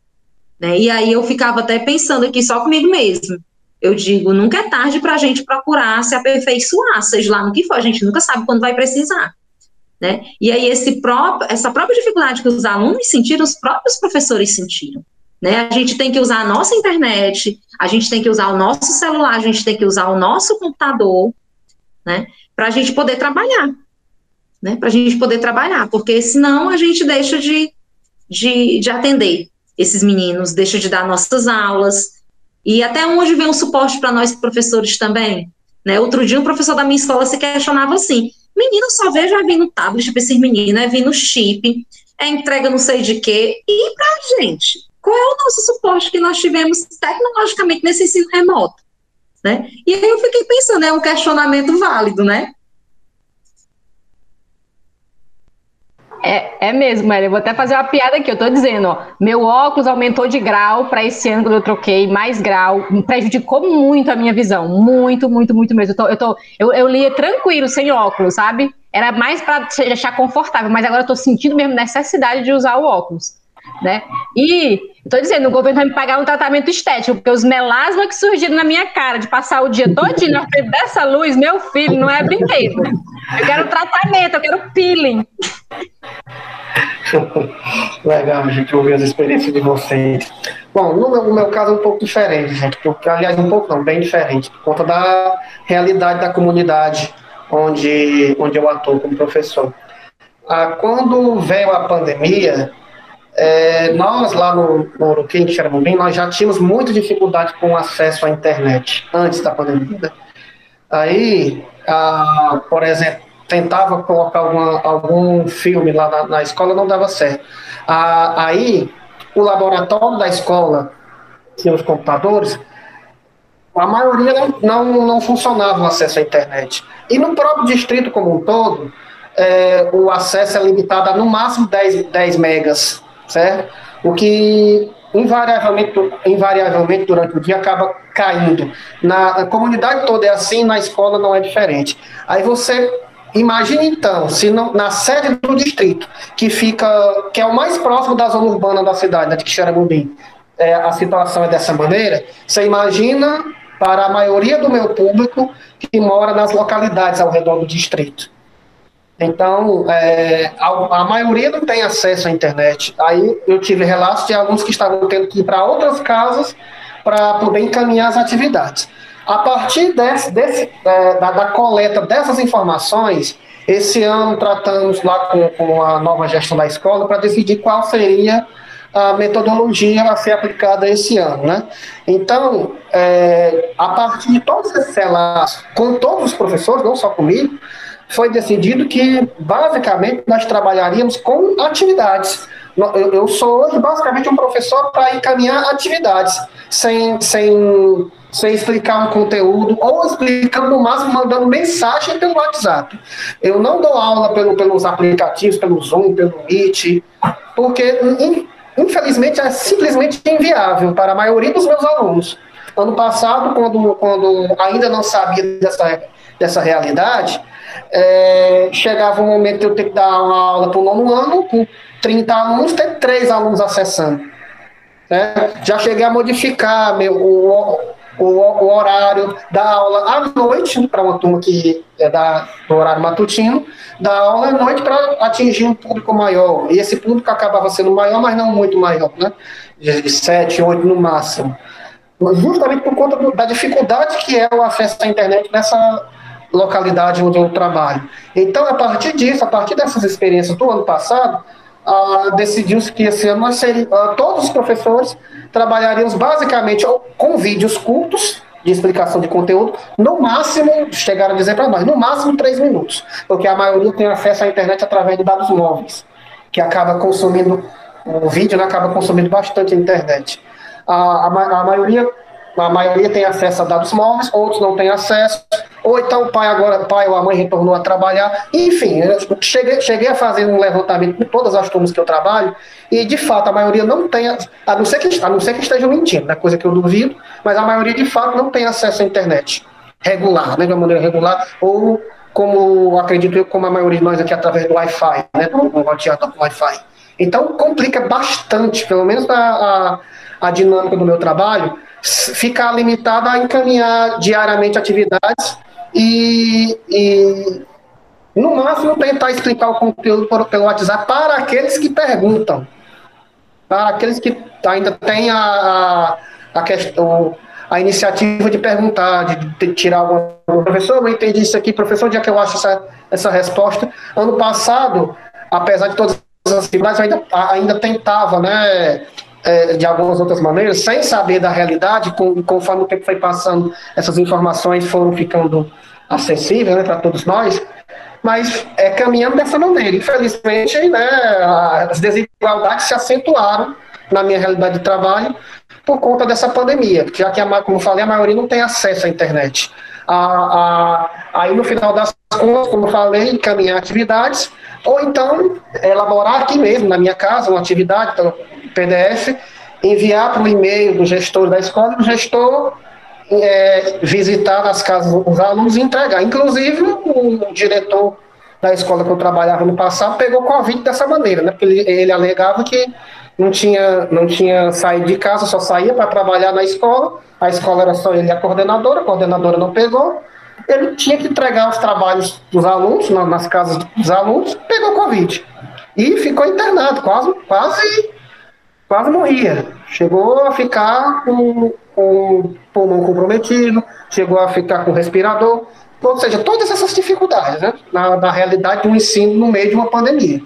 né, e aí eu ficava até pensando aqui só comigo mesmo, eu digo, nunca é tarde para a gente procurar se aperfeiçoar, seja lá no que for, a gente nunca sabe quando vai precisar, né, e aí esse próprio, essa própria dificuldade que os alunos sentiram, os próprios professores sentiram, né? A gente tem que usar a nossa internet, a gente tem que usar o nosso celular, a gente tem que usar o nosso computador, né? Para a gente poder trabalhar, né? Para a gente poder trabalhar, porque senão a gente deixa de, de, de atender esses meninos, deixa de dar nossas aulas. E até onde vem o suporte para nós professores também? Né? Outro dia, um professor da minha escola se questionava assim: menino, só vejo é vir no tablet para esses meninos, é vir no chip, é entrega não sei de quê. E para a gente? Qual é o nosso suporte que nós tivemos tecnologicamente nesse ensino remoto? Né? E aí eu fiquei pensando, é um questionamento válido, né? É, é mesmo, Maria. Eu vou até fazer uma piada aqui. Eu estou dizendo, ó, meu óculos aumentou de grau para esse quando eu troquei mais grau, prejudicou muito a minha visão, muito, muito, muito mesmo. Eu, tô, eu, tô, eu, eu lia tranquilo, sem óculos, sabe? Era mais para deixar confortável, mas agora eu estou sentindo mesmo necessidade de usar o óculos né? E estou dizendo, o governo vai me pagar um tratamento estético, porque os melasmas que surgiram na minha cara de passar o dia todo na frente dessa luz, meu filho, não é brinquedo. Eu quero tratamento, eu quero peeling. Legal, gente ouvir as experiências de vocês. Bom, no meu, no meu, caso é um pouco diferente, gente, porque, aliás, um pouco não, bem diferente, por conta da realidade da comunidade onde, onde eu atuo como professor. Ah, quando veio a pandemia, é, nós lá no, no Uruquim, Xeramubim, nós já tínhamos muita dificuldade com acesso à internet antes da pandemia. Aí, a, por exemplo, tentava colocar alguma, algum filme lá na, na escola, não dava certo. A, aí, o laboratório da escola tinha os computadores, a maioria não, não, não funcionava o acesso à internet. E no próprio distrito como um todo, é, o acesso é limitado a no máximo 10, 10 megas certo? O que invariavelmente, invariavelmente durante o dia acaba caindo. Na, comunidade toda é assim, na escola não é diferente. Aí você imagine então, se não, na sede do distrito, que fica, que é o mais próximo da zona urbana da cidade, né, de Quixeramobim, é, a situação é dessa maneira, você imagina para a maioria do meu público que mora nas localidades ao redor do distrito. Então, é, a, a, maioria não tem acesso à internet. Aí eu tive relatos de alguns que estavam tendo que ir para outras casas para poder encaminhar as atividades. A partir desse, desse é, da, da, coleta dessas informações, esse ano tratamos lá com, com a nova gestão da escola para decidir qual seria a metodologia a ser aplicada esse ano, né? Então, é, a partir de todos esses relatos, com todos os professores, não só comigo, foi decidido que, basicamente, nós trabalharíamos com atividades. Eu, sou hoje, basicamente, um professor para encaminhar atividades, sem, sem, sem explicar um conteúdo, ou explicando, no máximo, mandando mensagem pelo WhatsApp. Eu não dou aula pelo, pelos aplicativos, pelo Zoom, pelo Meet, porque, infelizmente, é simplesmente inviável para a maioria dos meus alunos. Ano passado, quando, quando ainda não sabia dessa, dessa realidade, é, chegava um momento de eu ter que dar uma aula para o nono ano, com 30 alunos, ter três alunos acessando. Né? Já cheguei a modificar meu, o, o, o horário da aula à noite, para uma turma que é da, do horário matutino, da aula à noite para atingir um público maior. E esse público acabava sendo maior, mas não muito maior, né? de 7, 8 no máximo. Justamente por conta da dificuldade que é o acesso à internet nessa localidade onde eu trabalho. Então, a partir disso, a partir dessas experiências do ano passado, ah, decidiu-se que esse ano nós seríamos, ah, todos os professores trabalharíamos basicamente com vídeos curtos de explicação de conteúdo, no máximo, chegaram a dizer para nós, no máximo três minutos, porque a maioria tem acesso à internet através de dados móveis, que acaba consumindo, o vídeo né, acaba consumindo bastante a internet. A, a, a maioria a maioria tem acesso a dados móveis, outros não têm acesso, ou então o pai agora, pai ou a mãe retornou a trabalhar, enfim, cheguei, cheguei a fazer um levantamento com todas as turmas que eu trabalho, e de fato a maioria não tem, a não ser que, a não ser que estejam mentindo, né, coisa que eu duvido, mas a maioria de fato não tem acesso à internet regular, né, de uma maneira regular, ou como acredito eu, como a maioria de nós aqui através do Wi-Fi, né, do, do Wi-Fi. Então complica bastante, pelo menos a, a, a dinâmica do meu trabalho, ficar limitada a encaminhar diariamente atividades e, e, no máximo, tentar explicar o conteúdo pelo WhatsApp para aqueles que perguntam, para aqueles que ainda têm a, a, questão, a iniciativa de perguntar, de, de tirar alguma professor, eu entendi isso aqui, professor, onde é que eu acho essa, essa resposta? Ano passado, apesar de todas as atividades, eu ainda, ainda tentava, né, é, de algumas outras maneiras, sem saber da realidade, com, conforme o tempo foi passando, essas informações foram ficando acessíveis né, para todos nós, mas é, caminhando dessa maneira. Infelizmente, né, as desigualdades se acentuaram na minha realidade de trabalho por conta dessa pandemia, já que, a, como falei, a maioria não tem acesso à internet. A, a, aí, no final das contas, como falei, encaminhar atividades, ou então elaborar aqui mesmo, na minha casa, uma atividade, então, PDF, enviar para o e-mail do gestor da escola o gestor é, visitar nas casas dos alunos e entregar. Inclusive, o diretor da escola que eu trabalhava no passado pegou Covid dessa maneira, né? Porque ele, ele alegava que não tinha, não tinha saído de casa, só saía para trabalhar na escola. A escola era só ele e a coordenadora, a coordenadora não pegou. Ele tinha que entregar os trabalhos dos alunos, nas casas dos alunos, pegou Covid. E ficou internado, quase, quase quase morria. Chegou a ficar com, com o pulmão comprometido, chegou a ficar com respirador, ou seja, todas essas dificuldades, né, na, na realidade do ensino no meio de uma pandemia.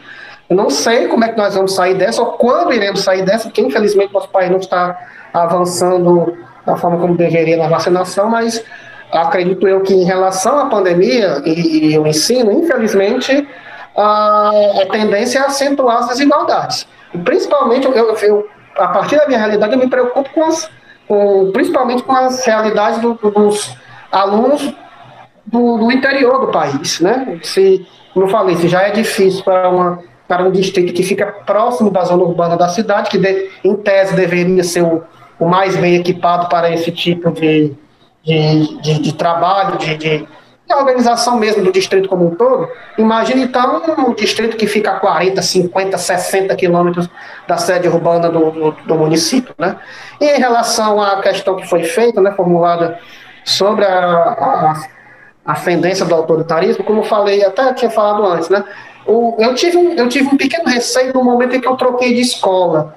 Eu não sei como é que nós vamos sair dessa, ou quando iremos sair dessa, porque infelizmente nosso país não está avançando da forma como deveria na vacinação, mas acredito eu que em relação à pandemia e, e o ensino, infelizmente, a, a tendência é acentuar as desigualdades. Principalmente, eu, eu, a partir da minha realidade, eu me preocupo com as, com, principalmente com as realidades do, dos alunos do, do, interior do país, né? Se, como eu falei, se já é difícil para, uma, para um distrito que fica próximo da zona urbana da cidade, que de, em tese deveria ser o, o mais bem equipado para esse tipo de, de, de, de trabalho, de, de a organização mesmo do distrito como um todo, imagine então um distrito que fica a 40, 50, 60 quilômetros da sede urbana do, do, do, município. Né? E em relação à questão que foi feita, né, formulada sobre a, a, a ascendência do autoritarismo, como falei, até tinha falado antes, né? O, eu, tive um, eu tive um pequeno receio no momento em que eu troquei de escola.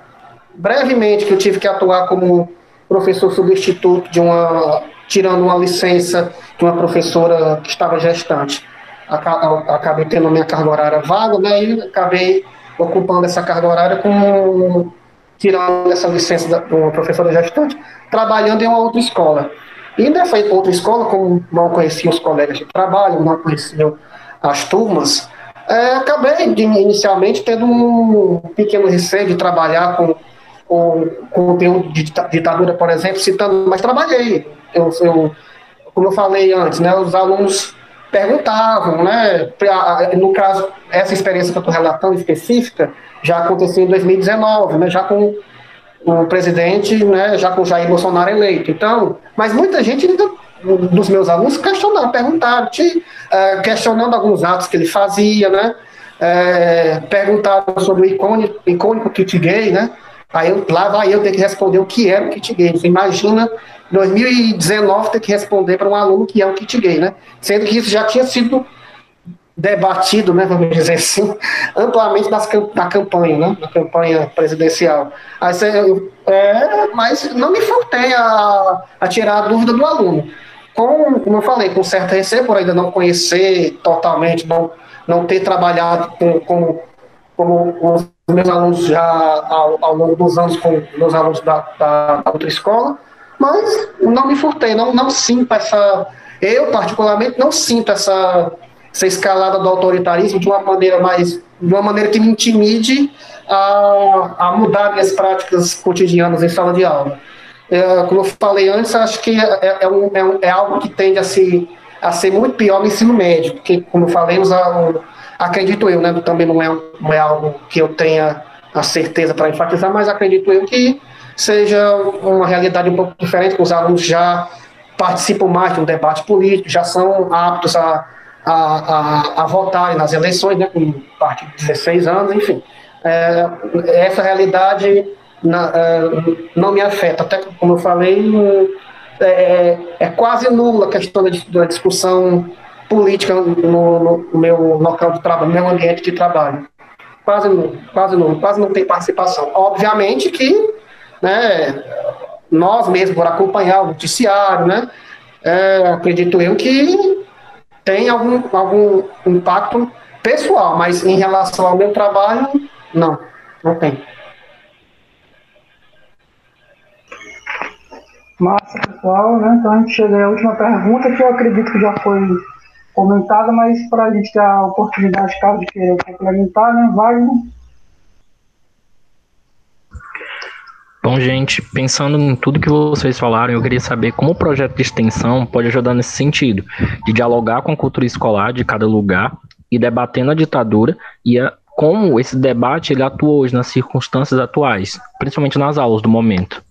Brevemente, que eu tive que atuar como professor substituto de uma tirando uma licença de uma professora que estava gestante. Acabei tendo minha carga horária vaga, né, e acabei ocupando essa carga horária com tirando essa licença de uma professora gestante, trabalhando em uma outra escola. E nessa outra escola, como não conhecia os colegas de trabalho, não conhecia as turmas, é, acabei de, inicialmente tendo um pequeno receio de trabalhar com o conteúdo de ditadura, por exemplo, citando, mas trabalhei eu, eu, como eu falei antes, né, os alunos perguntavam, né, no caso, essa experiência que eu estou relatando específica, já aconteceu em 2019, né, já com o presidente, né, já com Jair Bolsonaro eleito. Então, mas muita gente dos meus alunos questionaram, perguntaram, te, uh, questionando alguns atos que ele fazia, né, é, perguntaram sobre o icônico, icônico kit gay, né, aí lá vai eu ter que responder o que era o kit gay. Você imagina 2019 ter que responder para um aluno que é um kit gay, né? Sendo que isso já tinha sido debatido, né, vamos dizer assim, amplamente nas, na campanha, né, na campanha presidencial. Aí você, é, mas não me faltei a, a tirar a dúvida do aluno. Com, como eu falei, com certo receio, por ainda não conhecer totalmente, não, não ter trabalhado com, com, como os meus alunos já ao, ao longo dos anos, com meus alunos da, da outra escola, mas não me furtei, não, não sinto essa. Eu, particularmente, não sinto essa, essa escalada do autoritarismo de uma maneira mais. de uma maneira que me intimide a, a mudar minhas práticas cotidianas em sala de aula. É, como eu falei antes, acho que é, é, um, é, um, é algo que tende a, se, a ser muito pior no ensino médio, porque, como falamos, a, acredito eu, né, também não é, não é algo que eu tenha a certeza para enfatizar, mas acredito eu que seja uma realidade um pouco diferente, que os alunos já participam mais de um debate político, já são aptos a, a, a, a votarem nas eleições, né, com parte de 16 anos, enfim. É, essa realidade na, é, não me afeta, até como eu falei, é, é, é quase nula a questão da, da discussão política no, no, no, meu local de trabalho, no meu ambiente de trabalho. Quase nulo, quase nulo, quase não tem participação. Obviamente que né, nós mesmos, por acompanhar o noticiário, né, é, acredito eu que tem algum, algum impacto pessoal, mas em relação ao meu trabalho, não, não tem. Massa, pessoal, né? Então a gente chega à última pergunta, que eu acredito que já foi comentada, mas para a gente ter a oportunidade, caso querer complementar, né? Wagner? Bom, gente, pensando em tudo que vocês falaram, eu queria saber como o projeto de extensão pode ajudar nesse sentido, de dialogar com a cultura escolar de cada lugar e debatendo a ditadura e a, como esse debate ele atua hoje nas circunstâncias atuais, principalmente nas aulas do momento.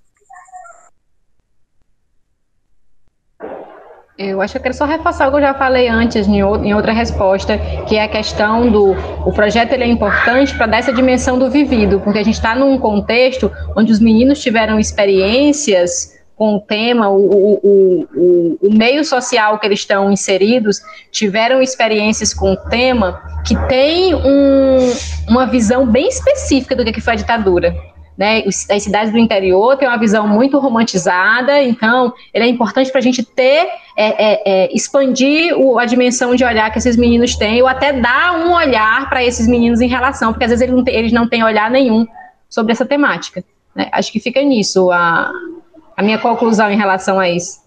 Eu acho que eu quero só reforçar o que eu já falei antes em outra resposta, que é a questão do o projeto ele é importante para dar essa dimensão do vivido, porque a gente está num contexto onde os meninos tiveram experiências com o tema, o, o, o, o, meio social que eles estão inseridos tiveram experiências com o tema que tem um, uma visão bem específica do que foi a ditadura né, as cidades do interior têm uma visão muito romantizada, então ele é importante para a gente ter, é, é, é, expandir o, a dimensão de olhar que esses meninos têm, ou até dar um olhar para esses meninos em relação, porque às vezes eles não, têm, eles não têm olhar nenhum sobre essa temática. Né? Acho que fica nisso a, a minha conclusão em relação a isso.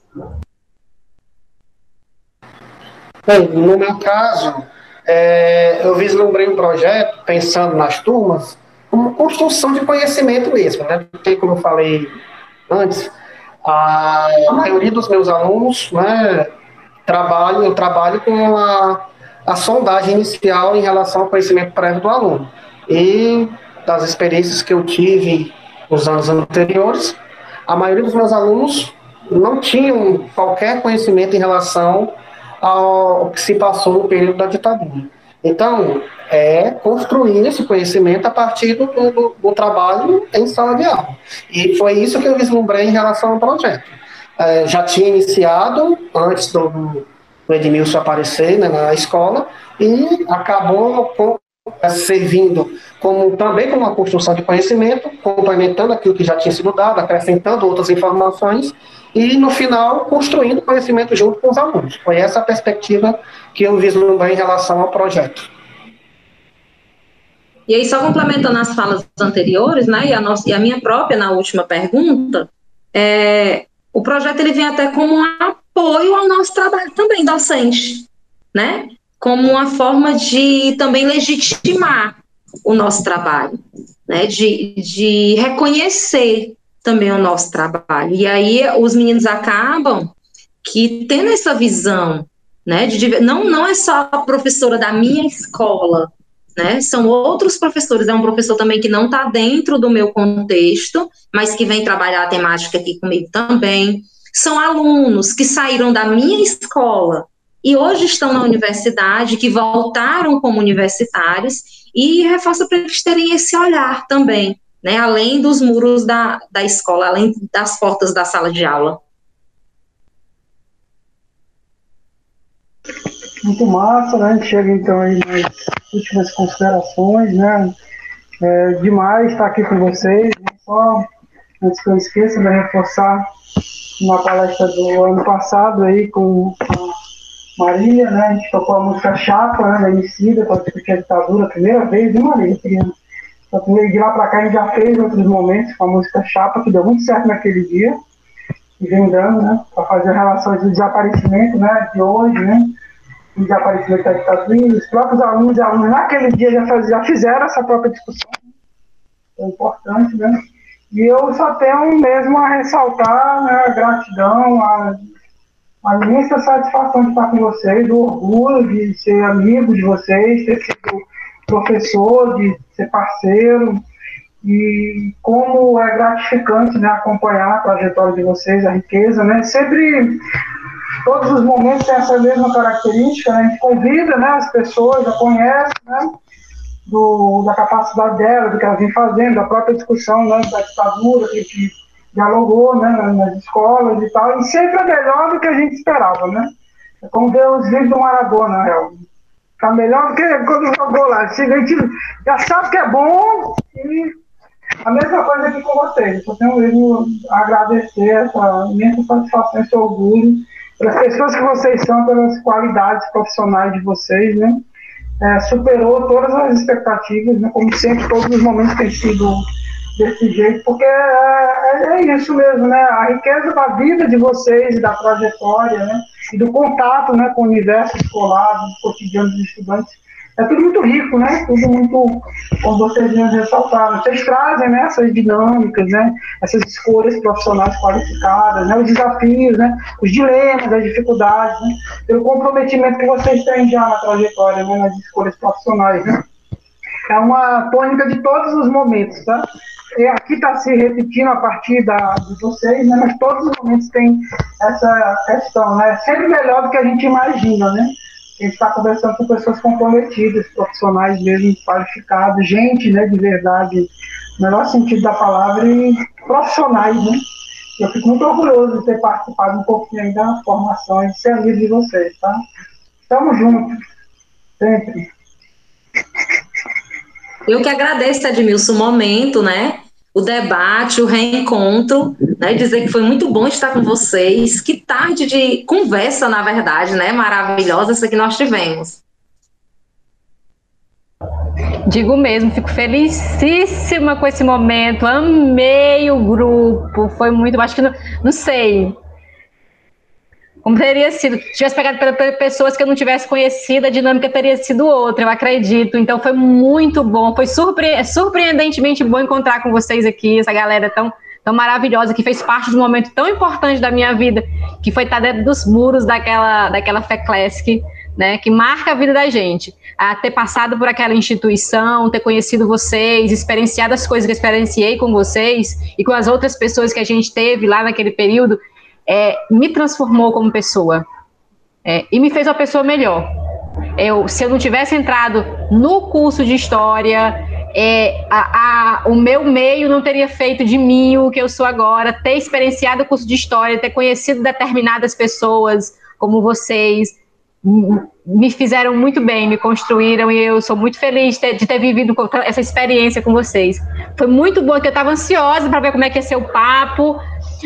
Bem, no meu caso, é, eu vislumbrei um projeto pensando nas turmas uma construção de conhecimento mesmo, né? Porque, como eu falei antes, a maioria dos meus alunos, né, trabalho, eu trabalho com a, a sondagem inicial em relação ao conhecimento prévio do aluno. E das experiências que eu tive nos anos anteriores, a maioria dos meus alunos não tinham qualquer conhecimento em relação ao que se passou no período da ditadura. Então, é construir esse conhecimento a partir do, do, do, trabalho em sala de aula. E foi isso que eu vislumbrei em relação ao projeto. É, já tinha iniciado antes do, do Edmilson aparecer né, na escola e acabou com, é, servindo como, também como uma construção de conhecimento, complementando aquilo que já tinha sido dado, acrescentando outras informações e, no final, construindo conhecimento junto com os alunos. Foi essa a perspectiva que eu vislumbrei em relação ao projeto. E aí, só complementando as falas anteriores, né, e a, nossa, e a minha própria na última pergunta, é, o projeto ele vem até como um apoio ao nosso trabalho também docente, né? Como uma forma de também legitimar o nosso trabalho, né? De, de reconhecer também o nosso trabalho. E aí os meninos acabam que tendo essa visão, né? De, não, não é só a professora da minha escola, né? São outros professores, é um professor também que não está dentro do meu contexto, mas que vem trabalhar a temática aqui comigo também. São alunos que saíram da minha escola e hoje estão na universidade, que voltaram como universitários, e reforça para eles terem esse olhar também, né? Além dos muros da, da escola, além das portas da sala de aula. Muito massa, né? A gente chega então aí nas últimas considerações, né? É demais estar aqui com vocês. Né? Só antes que eu esqueça de reforçar uma palestra do ano passado aí com a Marília, né? A gente tocou a música Chapa, né? Da Emicida, para discutir a ditadura, a primeira vez, de Marília? Queria... De lá para cá a gente já fez outros momentos com a música Chapa, que deu muito certo naquele dia, e vem dando, né? Para fazer relações do desaparecimento, né? De hoje, né? desaparecimento da ditadura, os próprios alunos e alunos naquele dia já, faz, já fizeram essa própria discussão, é importante, né? E eu só tenho mesmo a ressaltar né, a gratidão, a, a imensa satisfação de estar com vocês, o orgulho de ser amigo de vocês, ter sido professor, de ser parceiro, e como é gratificante né, acompanhar a trajetória de vocês, a riqueza, né? Sempre todos os momentos têm essa mesma característica, né? a gente convida né, as pessoas, já conhece né, do, da capacidade dela, do que ela vem fazendo, da própria discussão né, da ditadura, que gente dialogou né, nas escolas e tal, e sempre é melhor do que a gente esperava, né? É como ver os do Maradona, real. Tá melhor do que quando jogou lá. A gente já sabe que é bom e a mesma coisa aqui com vocês. Eu tenho mesmo agradecer essa imensa satisfação, esse orgulho pelas pessoas que vocês são, pelas qualidades profissionais de vocês, né? É, superou todas as expectativas, né? Como sempre, todos os momentos têm sido desse jeito, porque é, é, é, isso mesmo, né? A riqueza da vida de vocês, da trajetória, né? E do contato, né, com o universo escolar, do cotidiano dos estudantes, é tudo muito rico, né? Tudo muito, como vocês já ressaltaram, vocês trazem né, essas dinâmicas, né? Essas escolhas profissionais qualificadas, né? Os desafios, né? Os dilemas, as dificuldades, né? Pelo comprometimento que vocês têm já na trajetória, né? Nas escolhas profissionais, né? É uma tônica de todos os momentos, tá? Aqui está se repetindo a partir da, de vocês, né? Mas todos os momentos tem essa questão, né? Sempre melhor do que a gente imagina, né? a gente está conversando com pessoas comprometidas, profissionais mesmo qualificados, gente né, de verdade, no melhor sentido da palavra, e profissionais, né? Eu fico muito orgulhoso de ter participado um pouquinho da formação e de ser amigo de vocês, tá? Estamos juntos, sempre. Eu que agradeço, Edmilson, o momento, né? o debate, o reencontro, né? Dizer que foi muito bom estar com vocês. Que tarde de conversa, na verdade, né? Maravilhosa essa que nós tivemos. Digo mesmo, fico felicíssima com esse momento. Amei o grupo, foi muito. Acho que não, não sei. Como teria sido, tivesse pegado pessoas que eu não tivesse conhecido, a dinâmica teria sido outra, eu acredito. Então foi muito bom, foi surpre surpreendentemente bom encontrar com vocês aqui, essa galera tão, tão maravilhosa que fez parte de um momento tão importante da minha vida, que foi estar dentro dos muros daquela, daquela Fé Classic, né, que marca a vida da gente. A ter passado por aquela instituição, ter conhecido vocês, experienciado as coisas que eu experienciei com vocês e com as outras pessoas que a gente teve lá naquele período, é, me transformou como pessoa. é, e me fez uma pessoa melhor. Eu, se eu não tivesse entrado no curso de história, é, a, a, o meu meio não teria feito de mim o que eu sou agora, ter experienciado o curso de história, ter conhecido determinadas pessoas como vocês, me fizeram muito bem, me construíram e eu sou muito feliz de ter, vivido essa experiência com vocês. Foi muito bom, porque eu estava ansiosa para ver como é que ia ser o papo.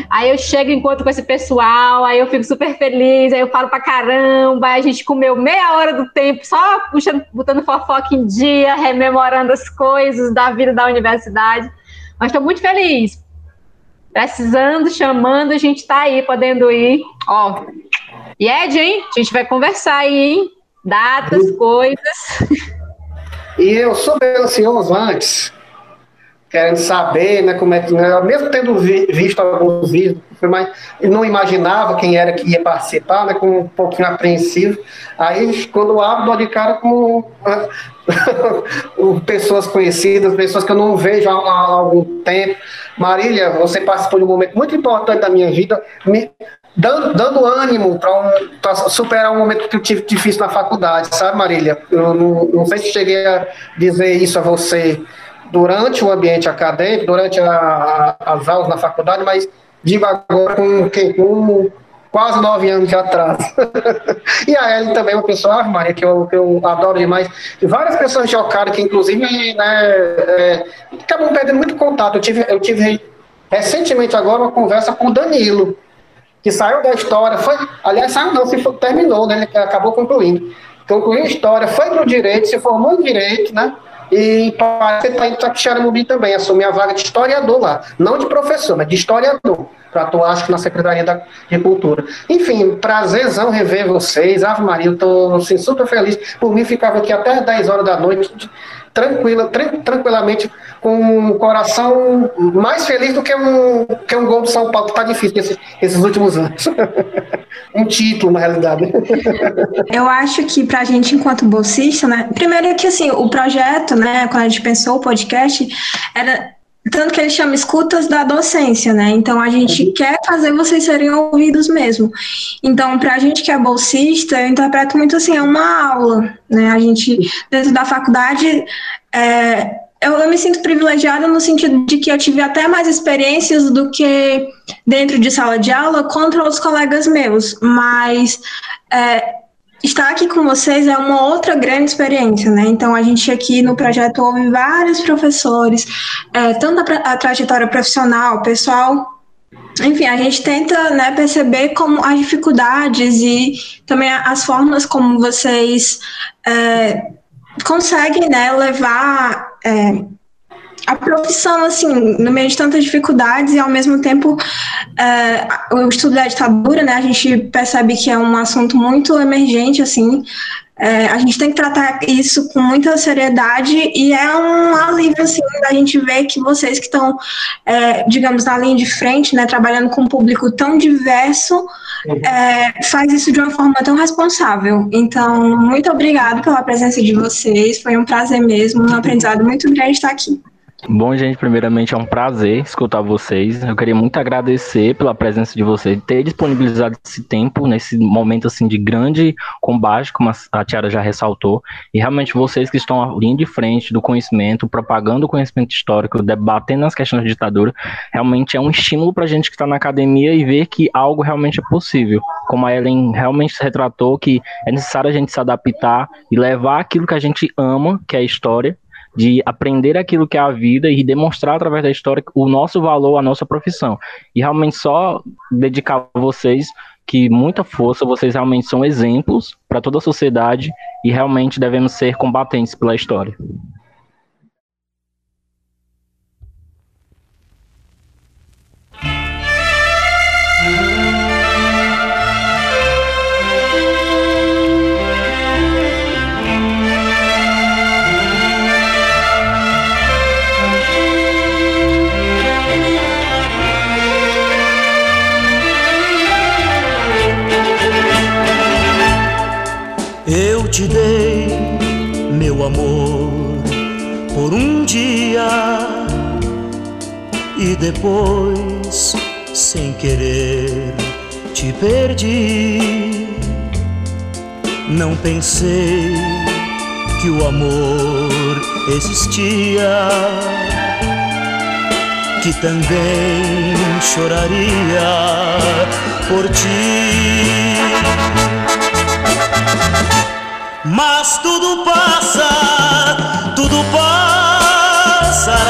Aí eu chego e encontro com esse pessoal, aí eu fico super feliz, aí eu falo pra caramba, aí a gente comeu meia hora do tempo só puxando, botando fofoca em dia, rememorando as coisas da vida da universidade. Mas estou muito feliz. Precisando, chamando, a gente está aí, podendo ir. Ó, e Ed, hein? A gente vai conversar aí, hein? Datas, coisas. E eu sou bem ansioso antes, querendo saber, né, como é que, né, mesmo tendo vi, visto alguns vídeos, mas não imaginava quem era que ia participar, né, com um pouquinho apreensivo. Aí, quando abro, dou de cara com pessoas conhecidas, pessoas que eu não vejo há, há algum tempo. Marília, você participou de um momento muito importante da minha vida, me, dando, dando ânimo para um, superar um momento que eu tive difícil na faculdade, sabe, Marília? Eu não, não sei se cheguei a dizer isso a você durante o ambiente acadêmico, durante a, a, as aulas na faculdade, mas digo agora com, com quase nove anos atrás. e a Ellen também é uma pessoa, ah, Maria, que eu, que eu adoro demais. E várias pessoas jogaram que, inclusive, né, é, acabam perdendo muito contato. Eu tive, eu tive recentemente agora uma conversa com o Danilo, que saiu da história, foi, aliás, saiu não, se for, terminou, né, acabou concluindo. Concluiu a história, foi para o direito, se formou em direito, né, e parece que está em Taquixaramubim também, assumiu a vaga de historiador lá, não de professor, mas de historiador, para atuar, acho que na Secretaria da, de Cultura. Enfim, prazerzão rever vocês, Ave Maria, eu estou assim, super feliz, por mim ficava aqui até 10 horas da noite, tranquila, tranquilamente, com o coração mais feliz do que um, que um gol do São Paulo, que está difícil esses, esses últimos anos. um título, na realidade. Eu acho que para a gente, enquanto bolsista, né? Primeiro que assim, o projeto, né, quando a gente pensou o podcast, era tanto que ele chama escutas da docência, né? Então a gente uhum. quer fazer vocês serem ouvidos mesmo. Então, para a gente que é bolsista, eu interpreto muito assim, é uma aula, né? A gente, dentro da faculdade, é, eu, eu, me sinto privilegiada no sentido de que eu tive até mais experiências do que dentro de sala de aula contra os colegas meus, mas é, estar aqui com vocês é uma outra grande experiência, né? Então, a gente aqui no projeto ouve vários professores, é, tanto a, a trajetória profissional, pessoal, enfim, a gente tenta né, perceber como as dificuldades e também as formas como vocês é, conseguem né, levar é, a profissão, assim, no meio de tantas dificuldades e ao mesmo tempo é, o estudo da ditadura, né, a gente percebe que é um assunto muito emergente, assim, é, a gente tem que tratar isso com muita seriedade e é um alívio, assim, da gente ver que vocês que estão, é, digamos, na linha de frente, né, trabalhando com um público tão diverso, é, faz isso de uma forma tão responsável. Então, muito obrigada pela presença de vocês, foi um prazer mesmo, um aprendizado muito grande estar aqui. Bom, gente, primeiramente é um prazer escutar vocês. Eu queria muito agradecer pela presença de vocês, ter disponibilizado esse tempo nesse momento assim de grande combate, como a Tiara já ressaltou, e realmente vocês que estão à linha de frente do conhecimento, propagando o conhecimento histórico, debatendo as questões da ditadura, realmente é um estímulo para a gente que está na academia e ver que algo realmente é possível. Como a Ellen realmente retratou, que é necessário a gente se adaptar e levar aquilo que a gente ama, que é a história, de aprender aquilo que é a vida e demonstrar através da história o nosso valor, a nossa profissão. E realmente só dedicar a vocês que muita força, vocês realmente são exemplos para toda a sociedade e realmente devemos ser combatentes pela história. Te dei meu amor por um dia e depois, sem querer, te perdi. Não pensei que o amor existia, que também choraria por ti. Mas tudo passa, tudo passará.